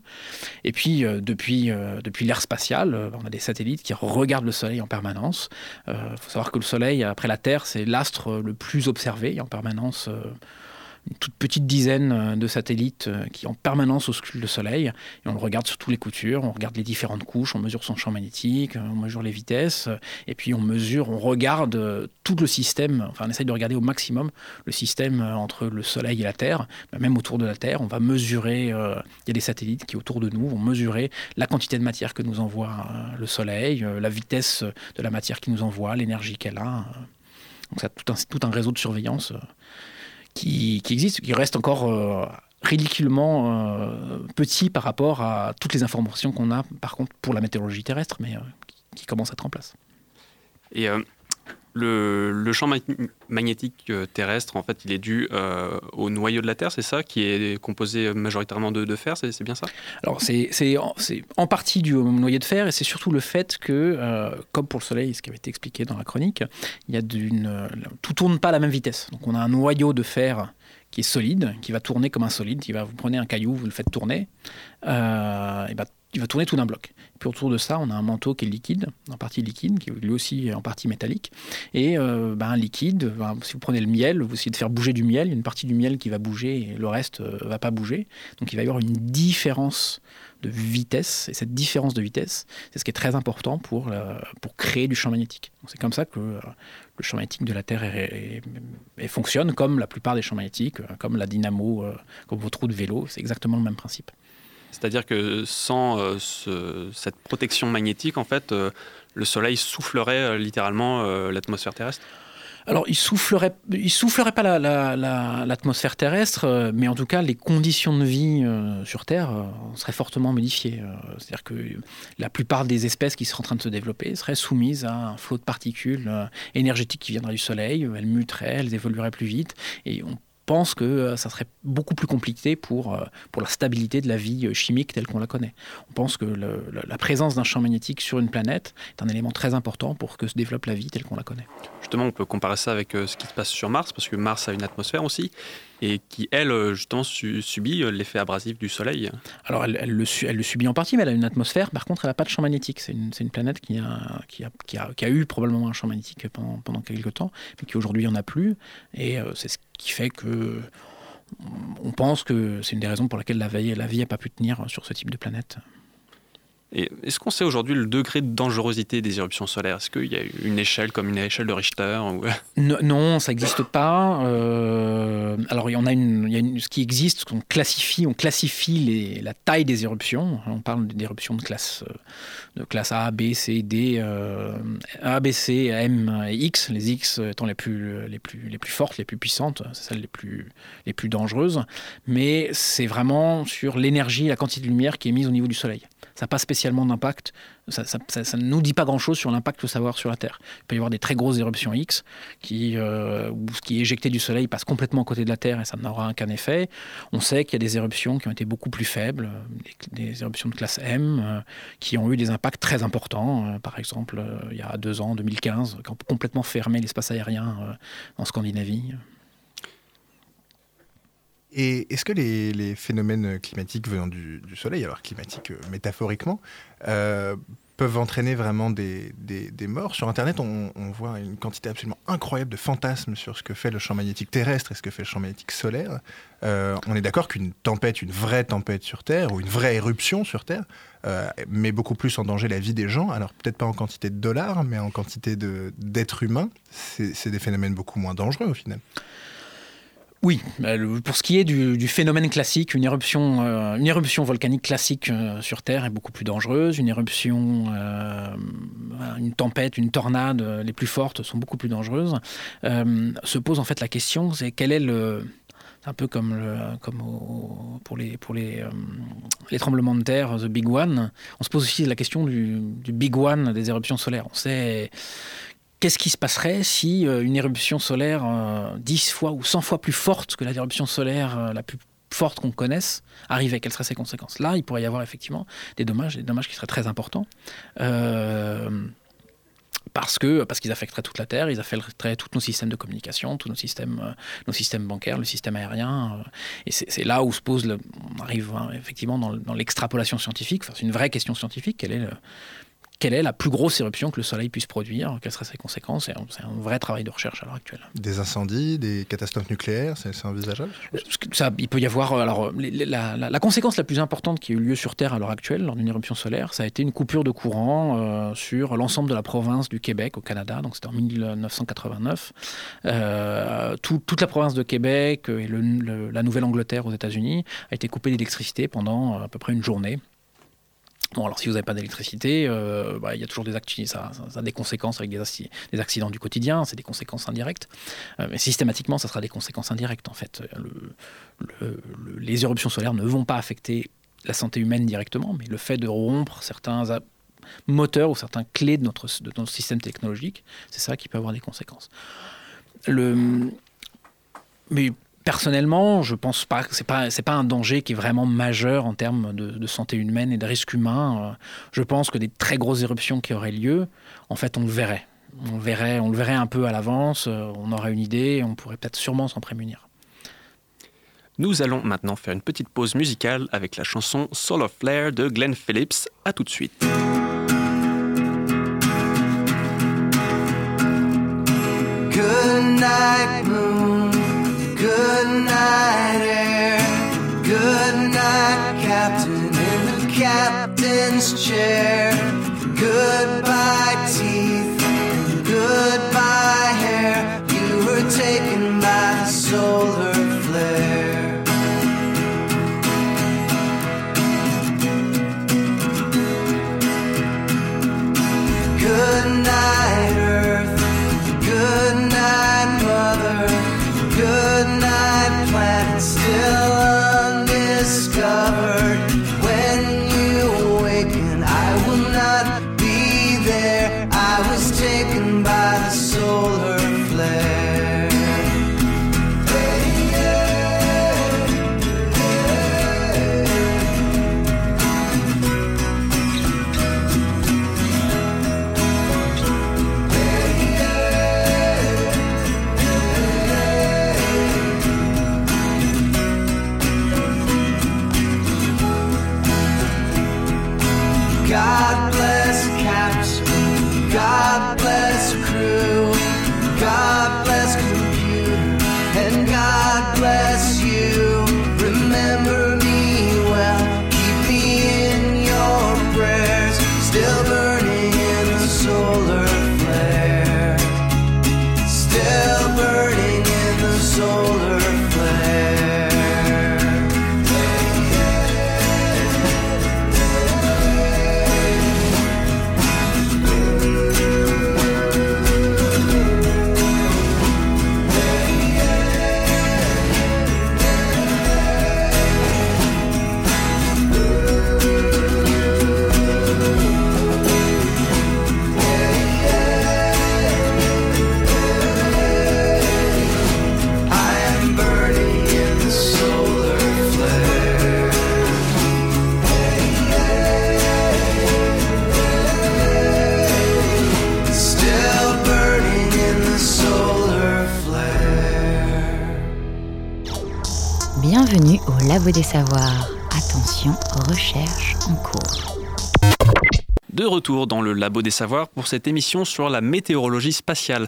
Et puis, depuis, depuis l'ère spatiale, on a des satellites qui regardent le Soleil en permanence. Il euh, faut savoir que le Soleil, après la Terre, c'est l'astre le plus observé en permanence euh, une toute petite dizaine euh, de satellites qui en permanence auscultent le Soleil. Et on le regarde sur toutes les coutures, on regarde les différentes couches, on mesure son champ magnétique, on mesure les vitesses, et puis on mesure, on regarde tout le système, enfin on essaye de regarder au maximum le système entre le Soleil et la Terre, même autour de la Terre. On va mesurer, il y a des satellites qui autour de nous vont mesurer la quantité de matière que nous envoie le Soleil, la vitesse de la matière qui nous envoie, l'énergie qu'elle a. Donc ça tout un, tout un réseau de surveillance qui, existe, qui reste encore euh, ridiculement euh, petit par rapport à toutes les informations qu'on a, par contre, pour la météorologie terrestre, mais euh, qui, commence à être en place. Et le, champ magnétique euh, terrestre, en fait, il est dû euh, au noyau de la Terre, c'est ça, qui est composé majoritairement de, fer, c'est bien ça? Alors, c'est en partie dû au noyau de fer, et c'est surtout le fait que, euh, comme pour le Soleil, ce qui avait été expliqué dans la chronique, il y a tout tourne pas à la même vitesse. Donc, on a un noyau de fer qui est solide, qui va tourner comme un solide, qui va, vous prenez un caillou, vous le faites tourner, et ben, il va tourner tout d'un bloc. Puis autour de ça, on a un manteau qui est liquide, en partie liquide, qui est lui aussi en partie métallique. Et euh, ben, un liquide, si vous prenez le miel, vous essayez de faire bouger du miel, il y a une partie du miel qui va bouger et le reste ne euh, va pas bouger. Donc il va y avoir une différence de vitesse. Et cette différence de vitesse, c'est ce qui est très important pour, euh, pour créer du champ magnétique. C'est comme ça que le champ magnétique de la Terre fonctionne comme la plupart des champs magnétiques, comme la dynamo, comme votre roue de vélo. C'est exactement le même principe. C'est-à-dire que sans euh, cette protection magnétique, en fait, euh, le Soleil soufflerait euh, littéralement l'atmosphère terrestre alors, il soufflerait, il soufflerait pas l'atmosphère terrestre, mais en tout cas, les conditions de vie sur Terre seraient fortement modifiées. C'est-à-dire que la plupart des espèces qui seraient en train de se développer seraient soumises à un flot de particules énergétiques qui viendraient du Soleil. Elles muteraient, elles évolueraient plus vite, et on pense que euh, ça serait beaucoup plus compliqué pour, euh, pour la stabilité de la vie euh, chimique telle qu'on la connaît. On pense que la présence d'un champ magnétique sur une planète est un élément très important pour que se développe la vie telle qu'on la connaît. Justement, on peut comparer ça avec ce qui se passe sur Mars, parce que Mars a une atmosphère aussi, et qui, elle, justement, subit l'effet abrasif du Soleil. Alors, elle, le, subit en partie, mais elle a une atmosphère. Par contre, elle n'a pas de champ magnétique. C'est une, planète qui a, eu probablement un champ magnétique pendant, pendant quelques temps, mais qui aujourd'hui en a plus. Et c'est ce qui fait que on pense que c'est une des raisons pour laquelle la vie n'a pas pu tenir sur ce type de planète. Est-ce qu'on sait aujourd'hui le degré de dangerosité des éruptions solaires? Est-ce qu'il y a une échelle comme une échelle de Richter [laughs] non, ça n'existe pas. Euh, alors il y en a une, ce qui existe, qu'on classifie, on classifie la taille des éruptions. On parle d'éruptions de classe, euh, A, B, C, D, euh, A, B, C, M et X. Les X étant les plus, fortes, les plus puissantes, c'est celles les plus, dangereuses. Mais c'est vraiment sur l'énergie, la quantité de lumière qui est mise au niveau du Soleil ça n'a pas spécialement d'impact, ça, ne nous dit pas grand-chose sur l'impact de savoir sur la Terre. Il peut y avoir des très grosses éruptions X, qui, euh, où ce qui est éjecté du Soleil passe complètement à côté de la Terre et ça n'aura aucun effet. On sait qu'il y a des éruptions qui ont été beaucoup plus faibles, des, éruptions de classe M, euh, qui ont eu des impacts très importants. Euh, par exemple, il y a deux ans, 2015, qui ont complètement fermé l'espace aérien en Scandinavie. Et est-ce que les, phénomènes climatiques venant du, Soleil, alors climatiques euh, métaphoriquement, euh, peuvent entraîner vraiment des, morts Sur Internet, on, voit une quantité absolument incroyable de fantasmes sur ce que fait le champ magnétique terrestre et ce que fait le champ magnétique solaire. Euh, on est d'accord qu'une tempête, une vraie tempête sur Terre, ou une vraie éruption sur Terre, met beaucoup plus en danger la vie des gens. Alors peut-être pas en quantité de dollars, mais en quantité d'êtres humains. C'est des phénomènes beaucoup moins dangereux au final. Oui, pour ce qui est du, phénomène classique, une éruption, euh, volcanique classique euh, sur Terre est beaucoup plus dangereuse. Une éruption, euh, une tempête, une tornade, les plus fortes sont beaucoup plus dangereuses. se pose en fait la question, c'est quel est le, un peu comme, pour, les, tremblements de terre, The Big One. On se pose aussi la question du, du Big One des éruptions solaires. On sait qu'est-ce qui se passerait si une éruption solaire 10 fois ou 100 fois plus forte que la éruption solaire la plus forte qu'on connaisse arrivait, quelles seraient ses conséquences? Là, il pourrait y avoir effectivement des dommages, des dommages qui seraient très importants. Euh, parce parce qu'ils affecteraient toute la Terre, ils affecteraient tous nos systèmes de communication, tous nos systèmes, euh, bancaires, le système aérien. Euh, et c'est là où se pose, on arrive hein, effectivement dans, l'extrapolation scientifique. Enfin, c'est une vraie question scientifique. Est quelle est la plus grosse éruption que le Soleil puisse produire, quelles seraient ses conséquences. C'est un vrai travail de recherche à l'heure actuelle. Des incendies, des catastrophes nucléaires, c'est envisageable? Ça, Il peut y avoir. Euh, alors, la, conséquence la plus importante qui a eu lieu sur Terre à l'heure actuelle, lors d'une éruption solaire, ça a été une coupure de courant euh, sur l'ensemble de la province du Québec au Canada. Donc, c'était en 1989. Euh, toute la province de Québec et la Nouvelle-Angleterre aux États-Unis a été coupée d'électricité pendant à peu près une journée. Bon, alors si vous n'avez pas d'électricité, euh, bah, il y a toujours des ça, a des conséquences avec des, accidents du quotidien, c'est des conséquences indirectes. Euh, mais systématiquement, ça sera des conséquences indirectes en fait. Le, les éruptions solaires ne vont pas affecter la santé humaine directement, mais le fait de rompre certains moteurs ou certains clés de notre, de notre système technologique, c'est ça qui peut avoir des conséquences. Le, mais Personnellement, je pense pas que c'est pas pas un danger qui est vraiment majeur en termes de, santé humaine et de risque humain. Euh, je pense que des très grosses éruptions qui auraient lieu, en fait, on le verrait. On le verrait, on le verrait un peu à l'avance. Euh, on aurait une idée, et on pourrait peut-être sûrement s'en prémunir. Nous allons maintenant faire une petite pause musicale avec la chanson Soul of Flare de Glenn Phillips. À tout de suite. Retour dans le Labo des Savoirs pour cette émission sur la météorologie spatiale.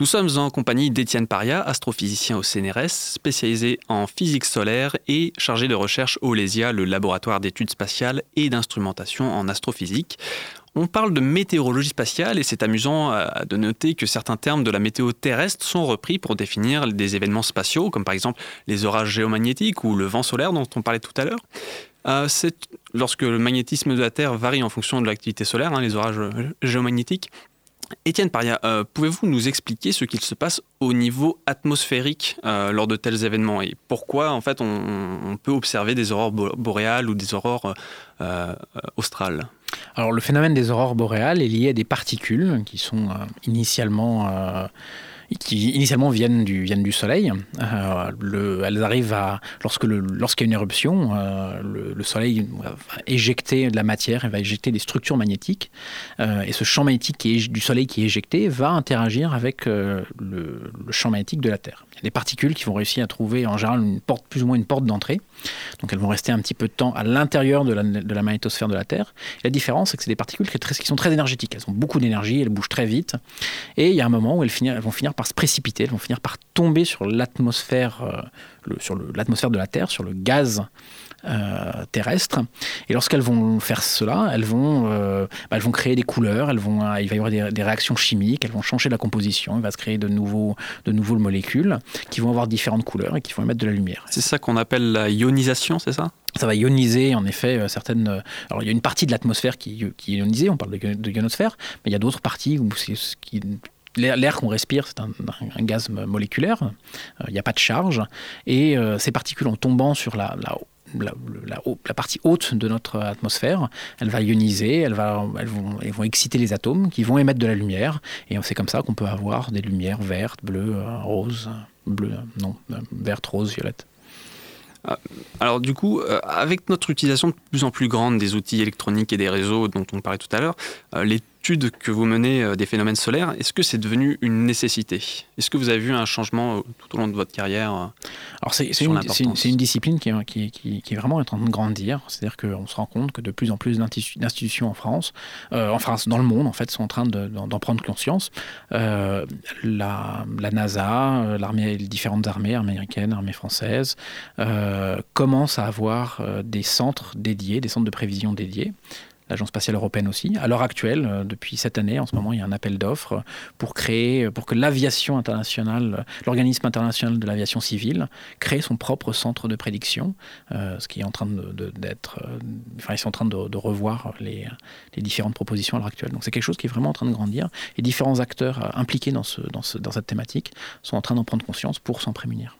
Nous sommes en compagnie d'Étienne Paria, astrophysicien au CNRS, spécialisé en physique solaire et chargé de recherche au LESIA, le laboratoire d'études spatiales et d'instrumentation en astrophysique. On parle de météorologie spatiale et c'est amusant euh, de noter que certains termes de la météo terrestre sont repris pour définir des événements spatiaux, comme par exemple les orages géomagnétiques ou le vent solaire dont on parlait tout à l'heure. Euh, lorsque le magnétisme de la Terre varie en fonction de l'activité solaire, hein, les orages géomagnétiques. Étienne Paria, euh, pouvez-vous nous expliquer ce qu'il se passe au niveau atmosphérique euh, lors de tels événements et pourquoi en fait on, peut observer des aurores boréales ou des aurores euh, australes? Alors le phénomène des aurores boréales est lié à des particules qui sont initialement qui initialement viennent du, Soleil. Euh, le, elles arrivent lorsque lorsqu'il y a une éruption, euh, le, Soleil va éjecter de la matière, il va éjecter des structures magnétiques, euh, et ce champ magnétique du Soleil qui est éjecté va interagir avec le, champ magnétique de la Terre. Des particules qui vont réussir à trouver en général une porte, plus ou moins une porte d'entrée, donc elles vont rester un petit peu de temps à l'intérieur de la, magnétosphère de la Terre. la différence, c'est que c'est des particules qui, sont très énergétiques, elles ont beaucoup d'énergie, elles bougent très vite, et il y a un moment où elles vont finir par se précipiter, elles vont finir par tomber sur l'atmosphère, euh, sur l'atmosphère de la Terre, sur le gaz euh, terrestre. Et lorsqu'elles vont faire cela, elles vont, euh, bah, elles vont créer des couleurs, elles vont, il va y avoir des, réactions chimiques, elles vont changer la composition, il va se créer de nouveaux, de nouveaux molécules qui vont avoir différentes couleurs et qui vont émettre de la lumière. C'est ça qu'on appelle la ionisation, c'est ça? Ça va ioniser en effet certaines. Alors il y a une partie de l'atmosphère qui, qui, est ionisée, on parle de, ionosphère, mais il y a d'autres parties où qui, L'air qu'on respire, c'est un, gaz moléculaire, euh, il n'y a pas de charge, et euh, ces particules en tombant sur la, partie haute de notre atmosphère, elle va ioniser, elles, elles, vont, elles, vont, exciter les atomes qui vont émettre de la lumière, et c'est comme ça qu'on peut avoir des lumières vertes, bleues, euh, roses, bleues, non, vertes, roses, violettes. Alors du coup, avec notre utilisation de plus en plus grande des outils électroniques et des réseaux dont on parlait tout à l'heure, les que vous menez euh, des phénomènes solaires, est-ce que c'est devenu une nécessité? Est-ce que vous avez vu un changement euh, tout au long de votre carrière euh, Alors c'est une, une, discipline qui est, qui, qui, est, vraiment en train de grandir. C'est-à-dire qu'on se rend compte que de plus en plus d'institutions en France, en France, dans le monde en fait, sont en train d'en prendre conscience. la, la, NASA, l'armée, les différentes armées américaines, armées françaises, commencent à avoir des centres dédiés, des centres de prévision dédiés l'Agence spatiale européenne aussi. À l'heure actuelle, euh, depuis cette année, en ce moment, il y a un appel d'offres pour créer, pour que l'aviation internationale, l'organisme international de l'aviation civile, crée son propre centre de prédiction, euh, ce qui est en train d'être, euh, enfin, ils sont en train de, revoir les, différentes propositions à l'heure actuelle. Donc c'est quelque chose qui est vraiment en train de grandir et différents acteurs impliqués dans, ce, dans cette thématique sont en train d'en prendre conscience pour s'en prémunir.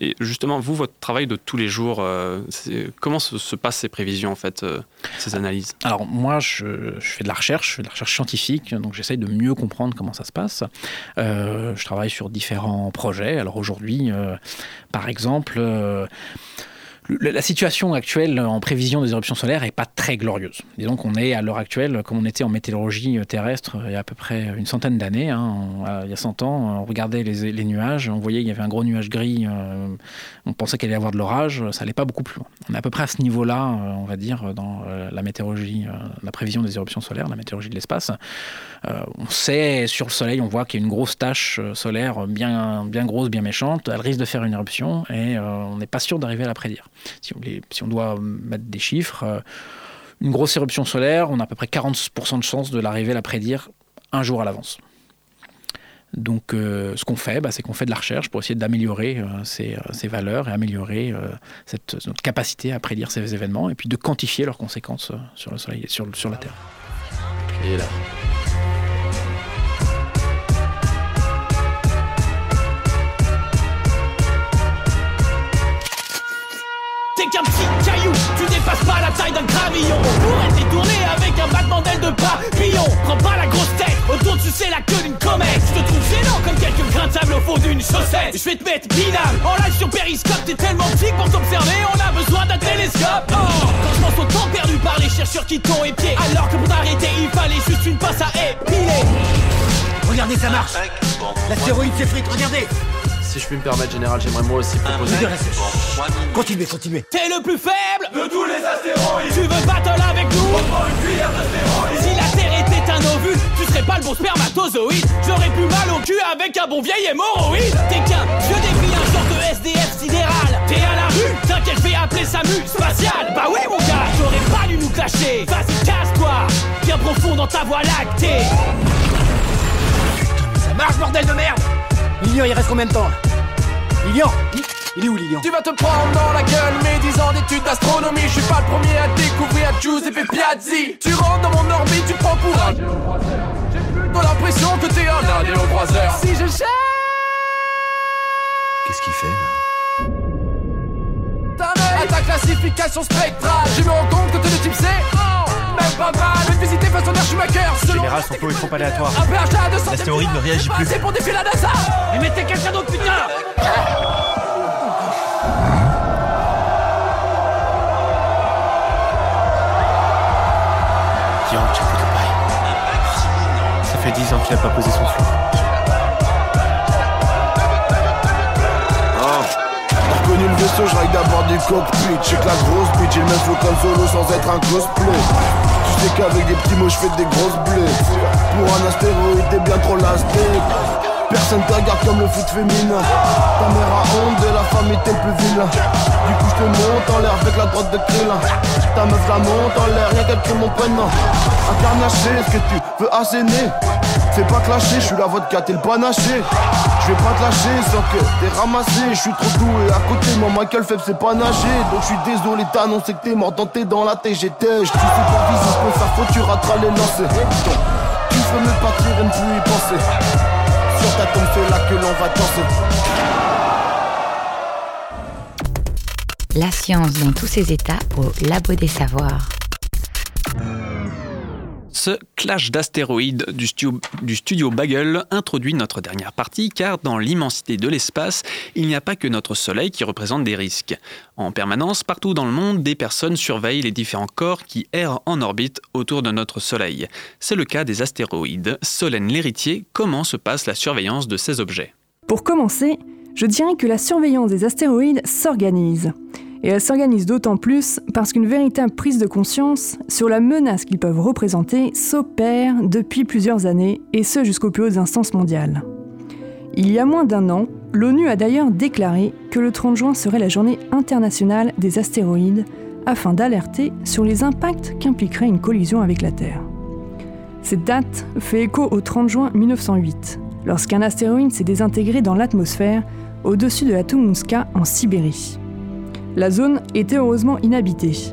Et justement, vous, votre travail de tous les jours, euh, comment se, passent ces prévisions, en euh, ces analyses? Alors, moi, je, fais de la recherche, je fais de la recherche scientifique, donc j'essaye de mieux comprendre comment ça se passe. Euh, je travaille sur différents projets. Alors, aujourd'hui, par exemple, la situation actuelle en prévision des éruptions solaires n'est pas très glorieuse. Disons qu'on est à l'heure actuelle, comme on était en météorologie terrestre il y a à peu près une centaine d'années, hein, il y a 100 ans, on regardait les, nuages, on voyait qu'il y avait un gros nuage gris, euh, on pensait qu'il allait y avoir de l'orage, ça n'allait pas beaucoup plus loin. On est à peu près à ce niveau-là, euh, on va dire, dans euh, la météorologie, la prévision des éruptions solaires, la météorologie de l'espace. On sait, sur le Soleil, on voit qu'il y a une grosse tache solaire bien, bien grosse, bien méchante, elle risque de faire une éruption et on n'est pas sûr d'arriver à la prédire si on, doit mettre des chiffres, euh, une grosse éruption solaire, on a à peu près 40% de chances de l'arriver à la prédire un jour à l'avance. Donc euh, ce qu'on fait, bah, c'est qu'on fait de la recherche pour essayer d'améliorer euh, ces, valeurs et améliorer cette, notre capacité à prédire ces événements et puis de quantifier leurs conséquences sur le Soleil et sur, la Terre. Là. Qu'un petit caillou. Tu dépasses pas la taille d'un gravillon On pourrait détourner avec un battement d'aile de papillon. Prends pas la grosse tête, autour tu sais la queue d'une comète. Je te trouve gênant comme quelques grains de sable au fond d'une chaussette. Je vais te mettre binal en live sur Periscope T'es tellement petit pour t'observer, on a besoin d'un télescope. Oh, quand je pense au temps perdu par les chercheurs qui t'ont épié Alors que pour t'arrêter il fallait juste une passe à épiler. Regardez ça marche. L'astéroïde s'effrite, regardez si je puis me permettre, Général, j'aimerais moi aussi proposer. Continuez, continuez. T'es le plus faible de tous les astéroïdes. Tu veux battle avec nous On prend une cuillère d'astéroïdes. Si la Terre était un ovule, tu serais pas le bon spermatozoïde. J'aurais plus mal au cul avec un bon vieil hémorroïde. T'es qu'un je décris un genre de SDF sidéral. T'es à la rue, t'inquiète, je vais appeler Samu spatial. Bah oui, mon gars, t'aurais pas dû nous clasher. Vas-y, casse-toi, bien profond dans ta voie lactée. Putain, ça marche, bordel de merde Lilian, il reste combien de temps Lilian il est où Lilian Tu vas te prendre dans la gueule mes 10 ans d'études d'astronomie Je suis pas le premier à découvrir Giuseppe Piazzi Tu rentres dans mon orbite, tu prends pour un donne l'impression que t'es un croiseur. Si je cherche Qu'est-ce qu'il fait là À ta classification spectrale, je me rends compte que t'es le type C. Pas mal, une visiter façon d'air Schumacher. En général, son flow est trop aléatoire. Un PH à 200 L'astéroïde ne réagit plus. C'est pour défier la NASA. Mais mettez quelqu'un d'autre, putain. Ça fait 10 ans qu'il n'a pas posé son. Vaisseau, je règle d'abord du cockpit. J'ai que la grosse bitch, il me faut comme solo sans être un cosplay. Tu sais qu'avec des petits mots, je fais des grosses blés. Pour un astéroïde, t'es bien trop lasté. Personne te regarde comme le foot féminin. Ta mère a honte de la famille, t'es plus vilain. Du coup, je te monte en l'air avec la droite de Krillin. Ta meuf la monte en l'air, qu'elle crie mon prénom. Un carnaché, est-ce que tu veux asséner Fais pas clasher, je suis la vodka, t'es le panaché. Je vais pas te lâcher sans que t'es ramassé. Je suis trop doué à côté, moi Michael Phelps c'est pas nager. Donc je suis désolé t'annoncer que t'es mort dans t'es dans la TGT. Je tu supervises, je peux faire faute, tu rateras les lancers. Donc, tu peux me partir et ne plus y penser. Sur ta tombe, fais là que l'on va danser. La science dans tous ses états au Labo des Savoirs. Ce clash d'astéroïdes du, stu- du studio Bagel introduit notre dernière partie car dans l'immensité de l'espace, il n'y a pas que notre Soleil qui représente des risques. En permanence, partout dans le monde, des personnes surveillent les différents corps qui errent en orbite autour de notre Soleil. C'est le cas des astéroïdes. Solène Lhéritier, comment se passe la surveillance de ces objets? Pour commencer, je dirais que la surveillance des astéroïdes s'organise. Et elle s'organise d'autant plus parce qu'une véritable prise de conscience sur la menace qu'ils peuvent représenter s'opère depuis plusieurs années, et ce jusqu'aux plus hautes instances mondiales. Il y a moins d'un an, l'ONU a d'ailleurs déclaré que le 30 juin serait la journée internationale des astéroïdes afin d'alerter sur les impacts qu'impliquerait une collision avec la Terre. Cette date fait écho au 30 juin 1908, lorsqu'un astéroïde s'est désintégré dans l'atmosphère au-dessus de la Tumunska en Sibérie. La zone était heureusement inhabitée.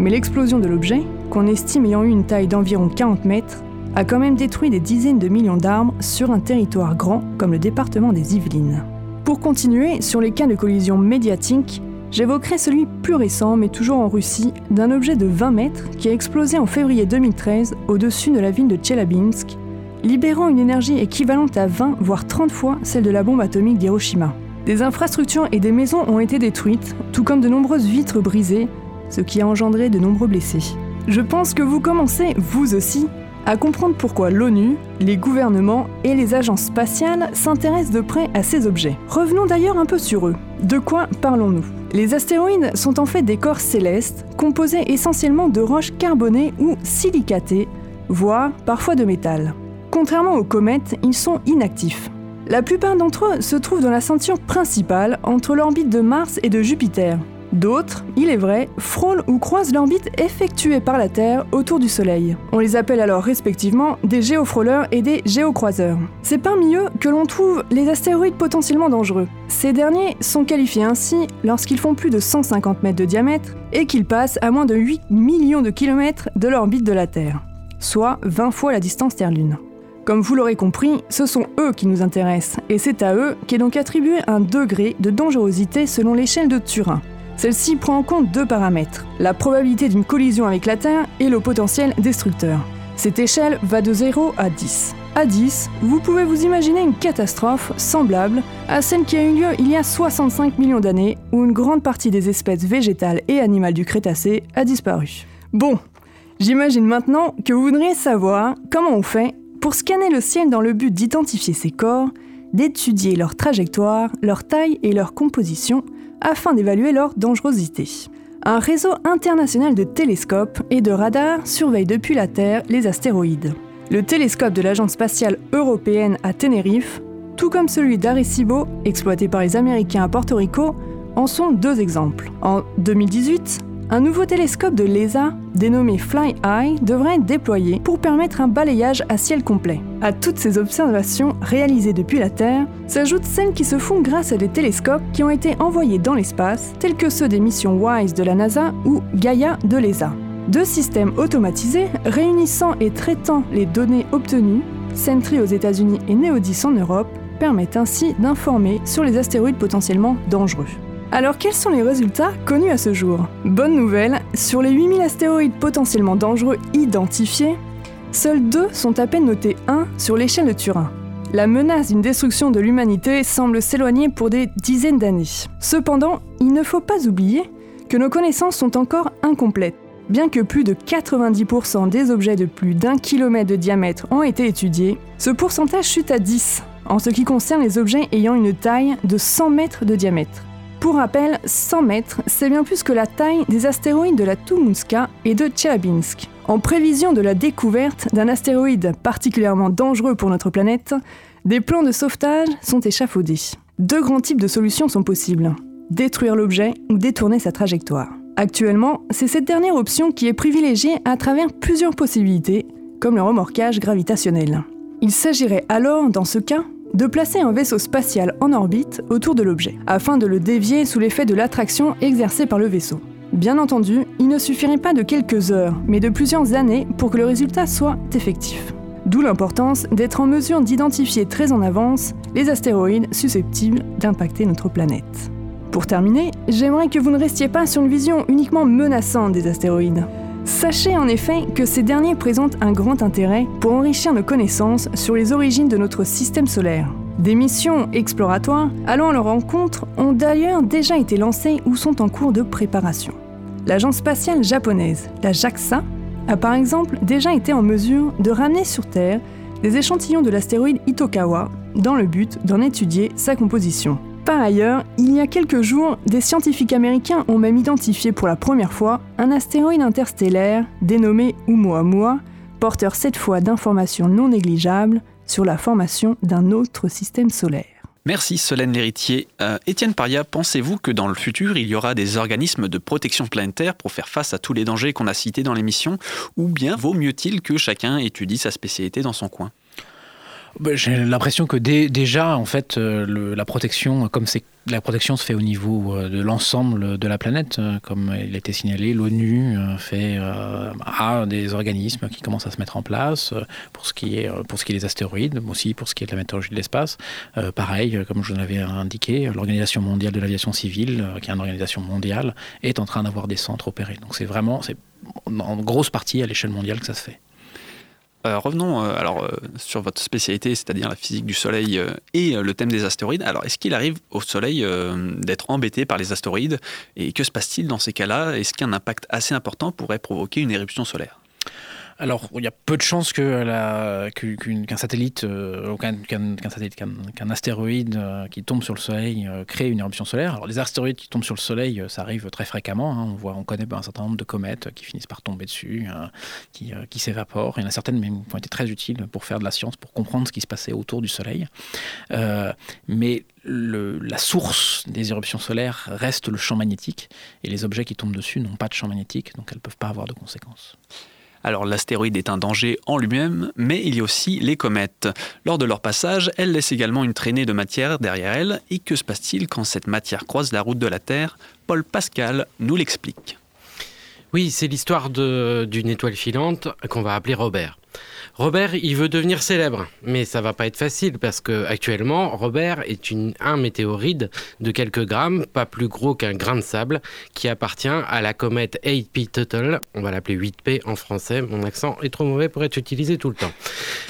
Mais l'explosion de l'objet, qu'on estime ayant eu une taille d'environ 40 mètres, a quand même détruit des dizaines de millions d'arbres sur un territoire grand comme le département des Yvelines. Pour continuer sur les cas de collision médiatique, j'évoquerai celui plus récent, mais toujours en Russie, d'un objet de 20 mètres qui a explosé en février 2013 au-dessus de la ville de Tchelabinsk, libérant une énergie équivalente à 20 voire 30 fois celle de la bombe atomique d'Hiroshima. Des infrastructures et des maisons ont été détruites, tout comme de nombreuses vitres brisées, ce qui a engendré de nombreux blessés. Je pense que vous commencez, vous aussi, à comprendre pourquoi l'ONU, les gouvernements et les agences spatiales s'intéressent de près à ces objets. Revenons d'ailleurs un peu sur eux. De quoi parlons-nous? Les astéroïdes sont en fait des corps célestes, composés essentiellement de roches carbonées ou silicatées, voire parfois de métal. Contrairement aux comètes, ils sont inactifs. La plupart d'entre eux se trouvent dans la ceinture principale entre l'orbite de Mars et de Jupiter. D'autres, il est vrai, frôlent ou croisent l'orbite effectuée par la Terre autour du Soleil. On les appelle alors respectivement des géofrôleurs et des géocroiseurs. C'est parmi eux que l'on trouve les astéroïdes potentiellement dangereux. Ces derniers sont qualifiés ainsi lorsqu'ils font plus de 150 mètres de diamètre et qu'ils passent à moins de 8 millions de kilomètres de l'orbite de la Terre, soit 20 fois la distance Terre-Lune. Comme vous l'aurez compris, ce sont eux qui nous intéressent, et c'est à eux qu'est donc attribué un degré de dangerosité selon l'échelle de Turin. Celle-ci prend en compte deux paramètres, la probabilité d'une collision avec la Terre et le potentiel destructeur. Cette échelle va de 0 à 10. À 10, vous pouvez vous imaginer une catastrophe semblable à celle qui a eu lieu il y a 65 millions d'années, où une grande partie des espèces végétales et animales du Crétacé a disparu. Bon, j'imagine maintenant que vous voudriez savoir comment on fait pour scanner le ciel dans le but d'identifier ces corps, d'étudier leur trajectoire, leur taille et leur composition, afin d'évaluer leur dangerosité. Un réseau international de télescopes et de radars surveille depuis la Terre les astéroïdes. Le télescope de l'Agence spatiale européenne à Tenerife, tout comme celui d'Arecibo, exploité par les Américains à Porto Rico, en sont deux exemples. En 2018, un nouveau télescope de l'ESA, dénommé Fly Eye, devrait être déployé pour permettre un balayage à ciel complet. À toutes ces observations réalisées depuis la Terre, s'ajoutent celles qui se font grâce à des télescopes qui ont été envoyés dans l'espace, tels que ceux des missions WISE de la NASA ou Gaia de l'ESA. Deux systèmes automatisés réunissant et traitant les données obtenues Sentry aux États-Unis et Neodis en Europe, permettent ainsi d'informer sur les astéroïdes potentiellement dangereux. Alors quels sont les résultats connus à ce jour? Bonne nouvelle, sur les 8000 astéroïdes potentiellement dangereux identifiés, seuls deux sont à peine notés 1 sur l'échelle de Turin. La menace d'une destruction de l'humanité semble s'éloigner pour des dizaines d'années. Cependant, il ne faut pas oublier que nos connaissances sont encore incomplètes. Bien que plus de 90% des objets de plus d'un kilomètre de diamètre ont été étudiés, ce pourcentage chute à 10 en ce qui concerne les objets ayant une taille de 100 mètres de diamètre. Pour rappel, 100 mètres, c'est bien plus que la taille des astéroïdes de la Tumunska et de Tchelyabinsk. En prévision de la découverte d'un astéroïde particulièrement dangereux pour notre planète, des plans de sauvetage sont échafaudés. Deux grands types de solutions sont possibles détruire l'objet ou détourner sa trajectoire. Actuellement, c'est cette dernière option qui est privilégiée à travers plusieurs possibilités, comme le remorquage gravitationnel. Il s'agirait alors, dans ce cas, de placer un vaisseau spatial en orbite autour de l'objet, afin de le dévier sous l'effet de l'attraction exercée par le vaisseau. Bien entendu, il ne suffirait pas de quelques heures, mais de plusieurs années pour que le résultat soit effectif. D'où l'importance d'être en mesure d'identifier très en avance les astéroïdes susceptibles d'impacter notre planète. Pour terminer, j'aimerais que vous ne restiez pas sur une vision uniquement menaçante des astéroïdes. Sachez en effet que ces derniers présentent un grand intérêt pour enrichir nos connaissances sur les origines de notre système solaire. Des missions exploratoires allant à leur rencontre ont d'ailleurs déjà été lancées ou sont en cours de préparation. L'agence spatiale japonaise, la JAXA, a par exemple déjà été en mesure de ramener sur Terre des échantillons de l'astéroïde Itokawa dans le but d'en étudier sa composition. Par ailleurs, il y a quelques jours, des scientifiques américains ont même identifié pour la première fois un astéroïde interstellaire dénommé Oumuamua, porteur cette fois d'informations non négligeables sur la formation d'un autre système solaire. Merci Solène Lhéritier. Euh, Étienne Paria, pensez-vous que dans le futur, il y aura des organismes de protection planétaire pour faire face à tous les dangers qu'on a cités dans l'émission Ou bien vaut mieux-il que chacun étudie sa spécialité dans son coin? J'ai l'impression que déjà, en fait, euh, la protection, comme c'est la protection se fait au niveau euh, de l'ensemble de la planète, euh, comme il a été signalé, l'ONU fait a des organismes qui commencent à se mettre en place pour ce qui est pour ce qui est des astéroïdes, mais aussi pour ce qui est de la météorologie de l'espace. pareil, comme je l'avais indiqué, l'Organisation mondiale de l'aviation civile, qui est une organisation mondiale, est en train d'avoir des centres opérés. Donc c'est vraiment, c'est en grosse partie à l'échelle mondiale que ça se fait. Euh, revenons euh, alors euh, sur votre spécialité, c'est-à-dire la physique du Soleil et le thème des astéroïdes. Alors, est-ce qu'il arrive au Soleil d'être embêté par les astéroïdes? Et que se passe-t-il dans ces cas-là? Est-ce qu'un impact assez important pourrait provoquer une éruption solaire? Alors, il y a peu de chances qu'un satellite, euh, qu'un astéroïde euh, qui tombe sur le Soleil euh, crée une éruption solaire. Alors, les astéroïdes qui tombent sur le Soleil, ça arrive très fréquemment. Hein. On voit, on connaît un certain nombre de comètes qui finissent par tomber dessus, qui, s'évaporent. Il y en a certaines même qui ont été très utiles pour faire de la science, pour comprendre ce qui se passait autour du Soleil. mais la source des éruptions solaires reste le champ magnétique, et les objets qui tombent dessus n'ont pas de champ magnétique, donc elles ne peuvent pas avoir de conséquences. Alors l'astéroïde est un danger en lui-même, mais il y a aussi les comètes. Lors de leur passage, elles laissent également une traînée de matière derrière elles. Et que se passe-t-il quand cette matière croise la route de la Terre? Paul Pascal nous l'explique. Oui, c'est l'histoire d'une étoile filante qu'on va appeler Robert. Robert, il veut devenir célèbre, mais ça va pas être facile parce que actuellement, Robert est un météorite de quelques grammes, pas plus gros qu'un grain de sable, qui appartient à la comète 8P Total. On va l'appeler 8P en français. Mon accent est trop mauvais pour être utilisé tout le temps.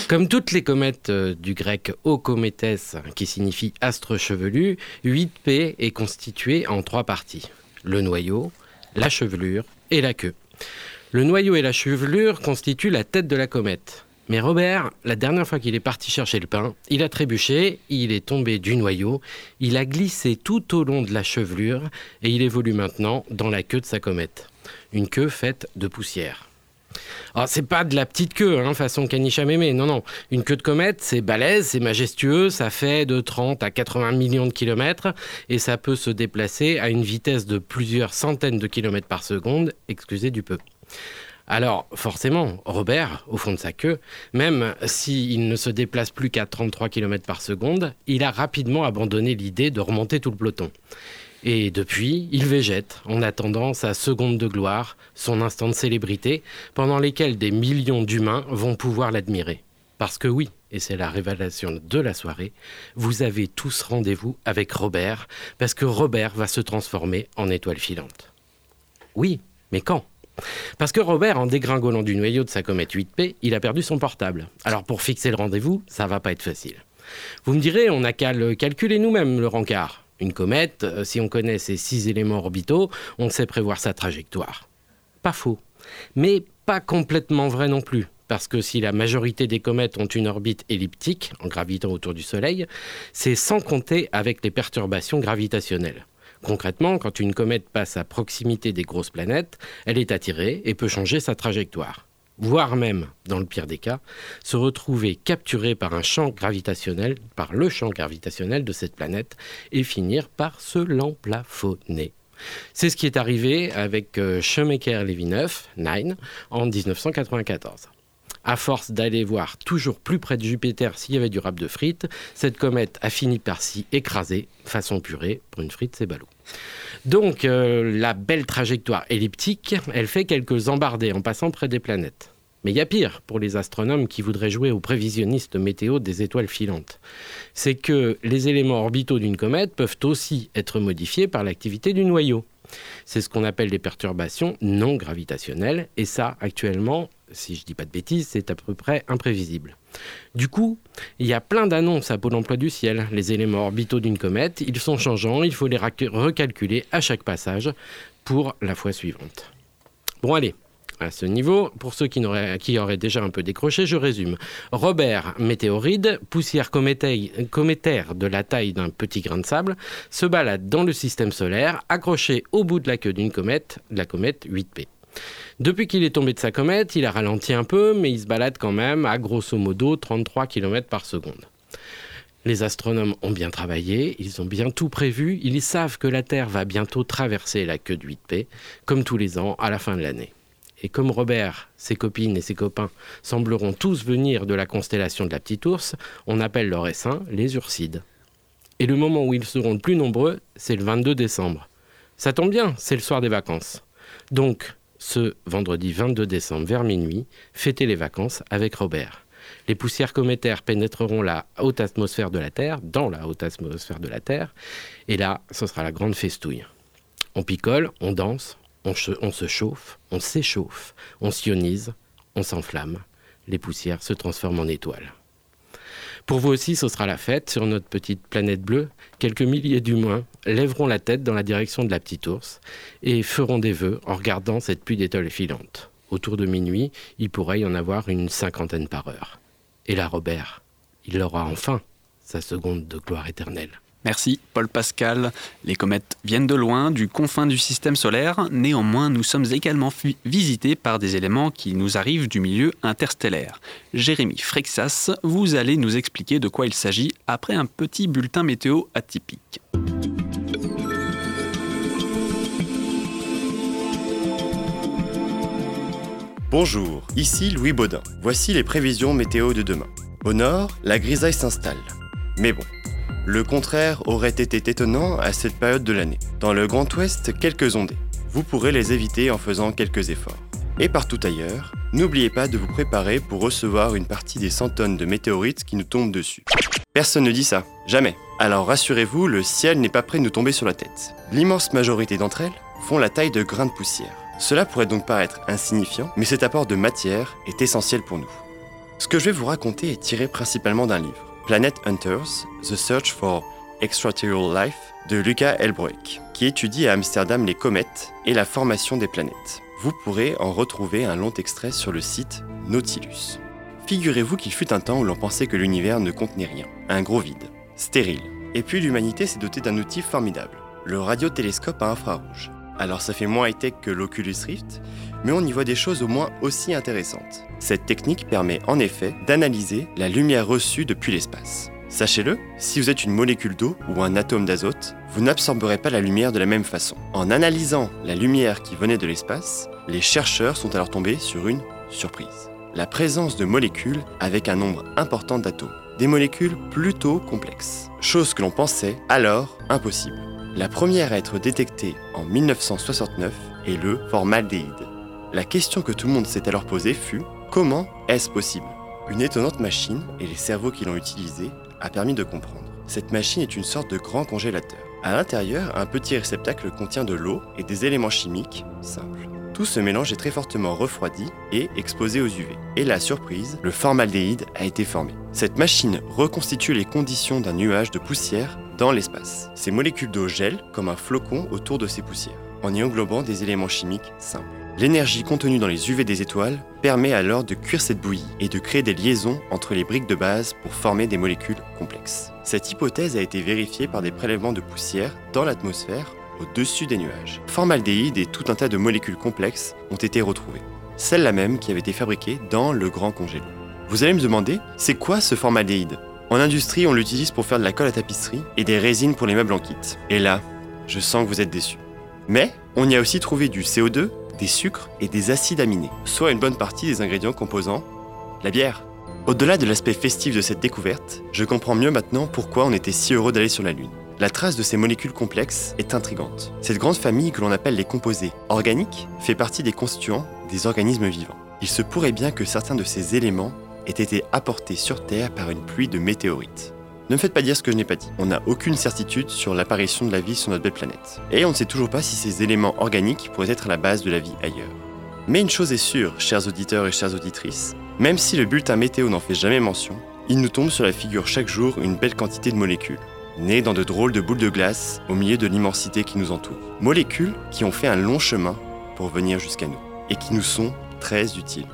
Comme toutes les comètes euh, du grec Okometes, qui signifie astre chevelu, 8P est constitué en trois parties le noyau, la chevelure et la queue. Le noyau et la chevelure constituent la tête de la comète. Mais Robert, la dernière fois qu'il est parti chercher le pain, il a trébuché, il est tombé du noyau, il a glissé tout au long de la chevelure et il évolue maintenant dans la queue de sa comète. Une queue faite de poussière. Alors, c'est pas de la petite queue, hein, façon caniche à mémé. Non, non. Une queue de comète, c'est balèze, c'est majestueux, ça fait de 30 à 80 millions de kilomètres et ça peut se déplacer à une vitesse de plusieurs centaines de kilomètres par seconde, excusez du peu. Alors, forcément, Robert, au fond de sa queue, même s'il ne se déplace plus qu'à 33 km par seconde, il a rapidement abandonné l'idée de remonter tout le peloton. Et depuis, il végète en attendant sa seconde de gloire, son instant de célébrité, pendant lesquels des millions d'humains vont pouvoir l'admirer. Parce que oui, et c'est la révélation de la soirée, vous avez tous rendez-vous avec Robert, parce que Robert va se transformer en étoile filante. Oui, mais quand? Parce que Robert, en dégringolant du noyau de sa comète 8P, il a perdu son portable. Alors pour fixer le rendez-vous, ça va pas être facile. Vous me direz, on n'a qu'à le calculer nous-mêmes, le rencard. Une comète, euh, si on connaît ses six éléments orbitaux, on sait prévoir sa trajectoire. Pas faux. Mais pas complètement vrai non plus parce que si la majorité des comètes ont une orbite elliptique, en gravitant autour du Soleil, c'est sans compter avec les perturbations gravitationnelles. Concrètement, quand une comète passe à proximité des grosses planètes, elle est attirée et peut changer sa trajectoire. Voire même, dans le pire des cas, se retrouver capturée par un champ gravitationnel, par le champ gravitationnel de cette planète, et finir par se l'emplafonner. C'est ce qui est arrivé avec Shoemaker-Levy 9, 9, en 1994. À force d'aller voir toujours plus près de Jupiter s'il y avait du rap de frites, cette comète a fini par s'y écraser, façon purée, pour une frite c'est ballot. Donc euh, la belle trajectoire elliptique, elle fait quelques embardées en passant près des planètes. Mais il y a pire pour les astronomes qui voudraient jouer aux prévisionnistes météo des étoiles filantes. C'est que les éléments orbitaux d'une comète peuvent aussi être modifiés par l'activité du noyau. C'est ce qu'on appelle des perturbations non gravitationnelles, et ça, actuellement, si je ne dis pas de bêtises, c'est à peu près imprévisible. Du coup, il y a plein d'annonces à Pôle emploi du ciel. Les éléments orbitaux d'une comète, ils sont changeants, il faut les recalculer à chaque passage pour la fois suivante. Bon allez, à ce niveau, pour ceux qui, auraient déjà un peu décroché, je résume. Robert, météoride, poussière cométaire de la taille d'un petit grain de sable, se balade dans le système solaire, accroché au bout de la queue d'une comète, la comète 8P. Depuis qu'il est tombé de sa comète, il a ralenti un peu, mais il se balade quand même à grosso modo 33 km par seconde. Les astronomes ont bien travaillé, ils ont bien tout prévu, ils savent que la Terre va bientôt traverser la queue de 8P, comme tous les ans à la fin de l'année. Et comme Robert, ses copines et ses copains sembleront tous venir de la constellation de la Petite Ourse, on appelle leur essaim les Ursides. Et le moment où ils seront le plus nombreux, c'est le 22 décembre. Ça tombe bien, c'est le soir des vacances. Donc, ce vendredi 22 décembre vers minuit, fêtez les vacances avec Robert. Les poussières cométaires pénétreront la haute atmosphère de la Terre, dans la haute atmosphère de la Terre, et là, ce sera la grande festouille. On picole, on danse, on, on se chauffe, on s'échauffe, on s'ionise, on s'enflamme. Les poussières se transforment en étoiles. Pour vous aussi, ce sera la fête sur notre petite planète bleue. Quelques milliers d'humains lèveront la tête dans la direction de la petite ours et feront des vœux en regardant cette pluie d'étoiles filantes. Autour de minuit, il pourrait y en avoir une cinquantaine par heure. Et là, Robert, il aura enfin sa seconde de gloire éternelle. Merci Paul Pascal. Les comètes viennent de loin, du confin du système solaire. Néanmoins, nous sommes également visités par des éléments qui nous arrivent du milieu interstellaire. Jérémy Frexas, vous allez nous expliquer de quoi il s'agit après un petit bulletin météo atypique. Bonjour, ici Louis Baudin. Voici les prévisions météo de demain. Au nord, la grisaille s'installe. Mais bon, le contraire aurait été étonnant à cette période de l'année. Dans le Grand Ouest, quelques ondées. Vous pourrez les éviter en faisant quelques efforts. Et partout ailleurs, n'oubliez pas de vous préparer pour recevoir une partie des 100 tonnes de météorites qui nous tombent dessus. Personne ne dit ça, jamais. Alors rassurez-vous, le ciel n'est pas prêt de nous tomber sur la tête. L'immense majorité d'entre elles font la taille de grains de poussière. Cela pourrait donc paraître insignifiant, mais cet apport de matière est essentiel pour nous. Ce que je vais vous raconter est tiré principalement d'un livre. Planet Hunters, The Search for Extraterrestrial Life de Luca Elbroek, qui étudie à Amsterdam les comètes et la formation des planètes. Vous pourrez en retrouver un long extrait sur le site Nautilus. Figurez-vous qu'il fut un temps où l'on pensait que l'univers ne contenait rien, un gros vide, stérile. Et puis l'humanité s'est dotée d'un outil formidable, le radiotélescope à infrarouge. Alors ça fait moins high-tech que l'Oculus Rift, mais on y voit des choses au moins aussi intéressantes. Cette technique permet en effet d'analyser la lumière reçue depuis l'espace. Sachez-le, si vous êtes une molécule d'eau ou un atome d'azote, vous n'absorberez pas la lumière de la même façon. En analysant la lumière qui venait de l'espace, les chercheurs sont alors tombés sur une surprise. La présence de molécules avec un nombre important d'atomes. Des molécules plutôt complexes. Chose que l'on pensait alors impossible. La première à être détectée en 1969 est le formaldéhyde. La question que tout le monde s'est alors posée fut comment est-ce possible? Une étonnante machine, et les cerveaux qui l'ont utilisée, a permis de comprendre. Cette machine est une sorte de grand congélateur. À l'intérieur, un petit réceptacle contient de l'eau et des éléments chimiques simples. Tout ce mélange est très fortement refroidi et exposé aux UV. Et la surprise, le formaldéhyde a été formé. Cette machine reconstitue les conditions d'un nuage de poussière dans l'espace. Ces molécules d'eau gèlent comme un flocon autour de ces poussières, en y englobant des éléments chimiques simples. L'énergie contenue dans les UV des étoiles permet alors de cuire cette bouillie et de créer des liaisons entre les briques de base pour former des molécules complexes. Cette hypothèse a été vérifiée par des prélèvements de poussière dans l'atmosphère au-dessus des nuages. Formaldéhyde et tout un tas de molécules complexes ont été retrouvées. Celles-là même qui avaient été fabriquées dans le grand congélo. Vous allez me demander, c'est quoi ce formaldéhyde? En industrie, on l'utilise pour faire de la colle à tapisserie et des résines pour les meubles en kit. Et là, je sens que vous êtes déçus. Mais on y a aussi trouvé du CO2, des sucres et des acides aminés, soit une bonne partie des ingrédients composant la bière. Au-delà de l'aspect festif de cette découverte, je comprends mieux maintenant pourquoi on était si heureux d'aller sur la Lune. La trace de ces molécules complexes est intrigante. Cette grande famille que l'on appelle les composés organiques fait partie des constituants des organismes vivants. Il se pourrait bien que certains de ces éléments aient été apportés sur Terre par une pluie de météorites. Ne me faites pas dire ce que je n'ai pas dit. On n'a aucune certitude sur l'apparition de la vie sur notre belle planète. Et on ne sait toujours pas si ces éléments organiques pourraient être la base de la vie ailleurs. Mais une chose est sûre, chers auditeurs et chères auditrices, même si le bulletin météo n'en fait jamais mention, il nous tombe sur la figure chaque jour une belle quantité de molécules, nées dans de drôles de boules de glace au milieu de l'immensité qui nous entoure. Molécules qui ont fait un long chemin pour venir jusqu'à nous, et qui nous sont très utiles.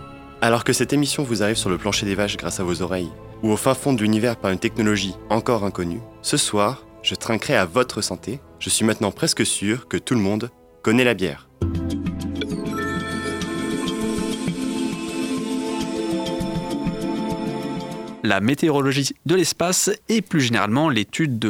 Alors que cette émission vous arrive sur le plancher des vaches grâce à vos oreilles, ou au fin fond de l'univers par une technologie encore inconnue, ce soir, je trinquerai à votre santé. Je suis maintenant presque sûr que tout le monde connaît la bière. La météorologie de l'espace et plus généralement l'étude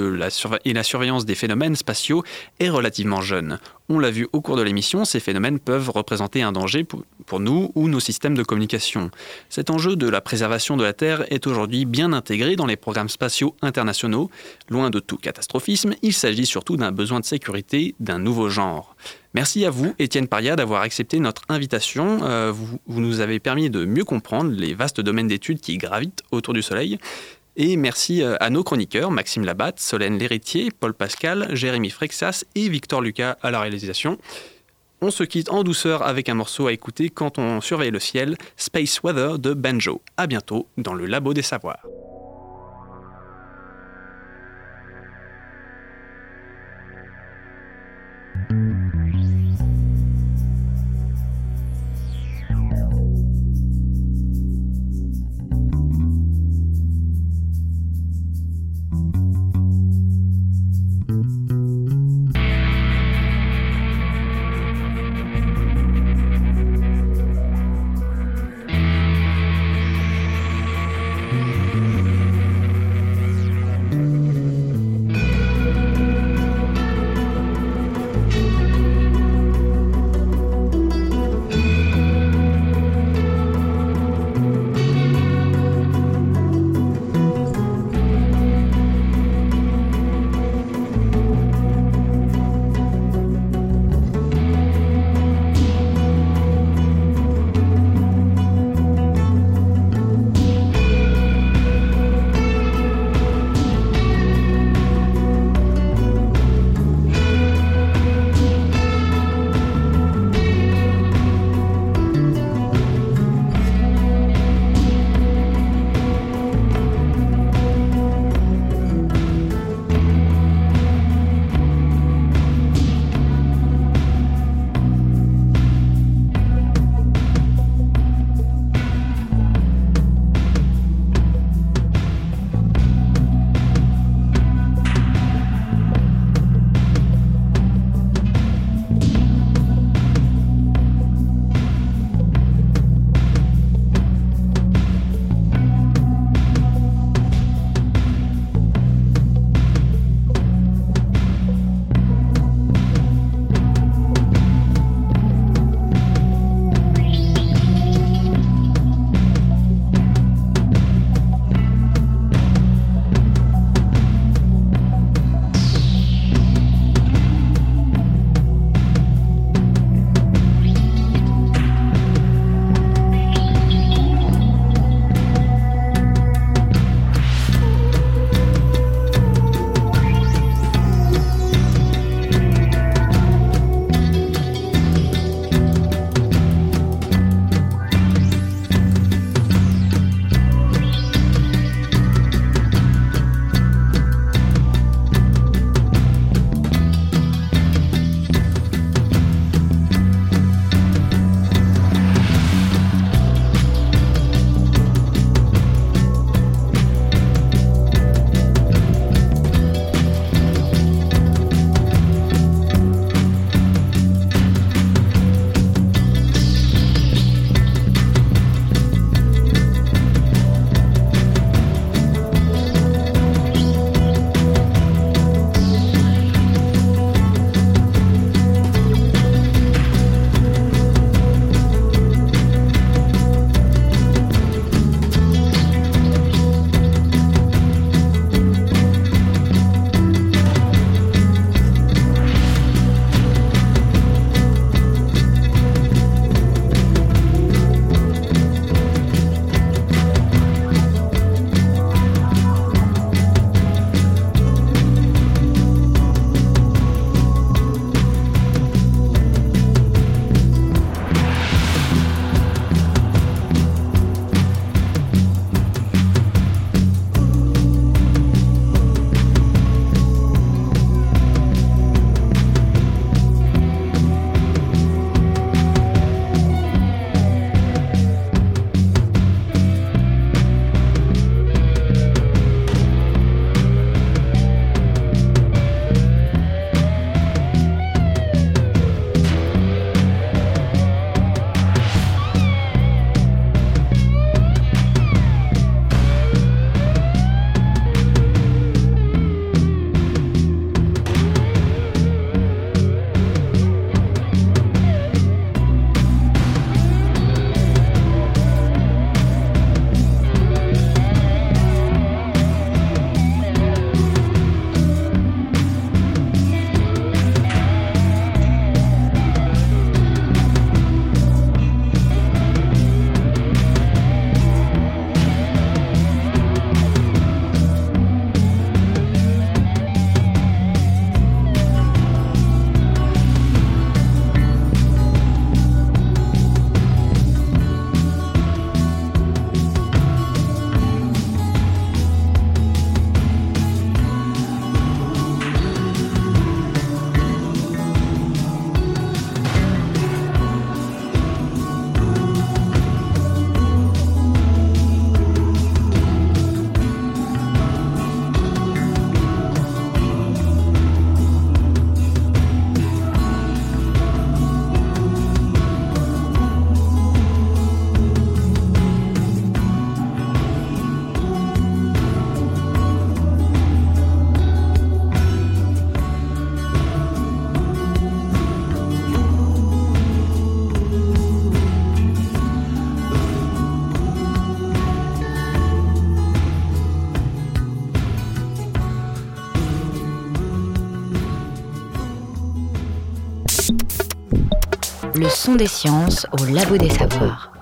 et la surveillance des phénomènes spatiaux est relativement jeune. On l'a vu au cours de l'émission, ces phénomènes peuvent représenter un danger pour nous ou nos systèmes de communication. Cet enjeu de la préservation de la Terre est aujourd'hui bien intégré dans les programmes spatiaux internationaux. Loin de tout catastrophisme, il s'agit surtout d'un besoin de sécurité d'un nouveau genre. Merci à vous, Étienne Paria, d'avoir accepté notre invitation. Euh, vous, nous avez permis de mieux comprendre les vastes domaines d'études qui gravitent autour du Soleil. Et merci euh, à nos chroniqueurs, Maxime Labatte, Solène Léritier, Paul Pascal, Jérémy Frexas et Victor Lucas à la réalisation. On se quitte en douceur avec un morceau à écouter quand on surveille le ciel, Space Weather de Banjo. À bientôt dans le Labo des Savoirs. Son des sciences au labo des savoirs.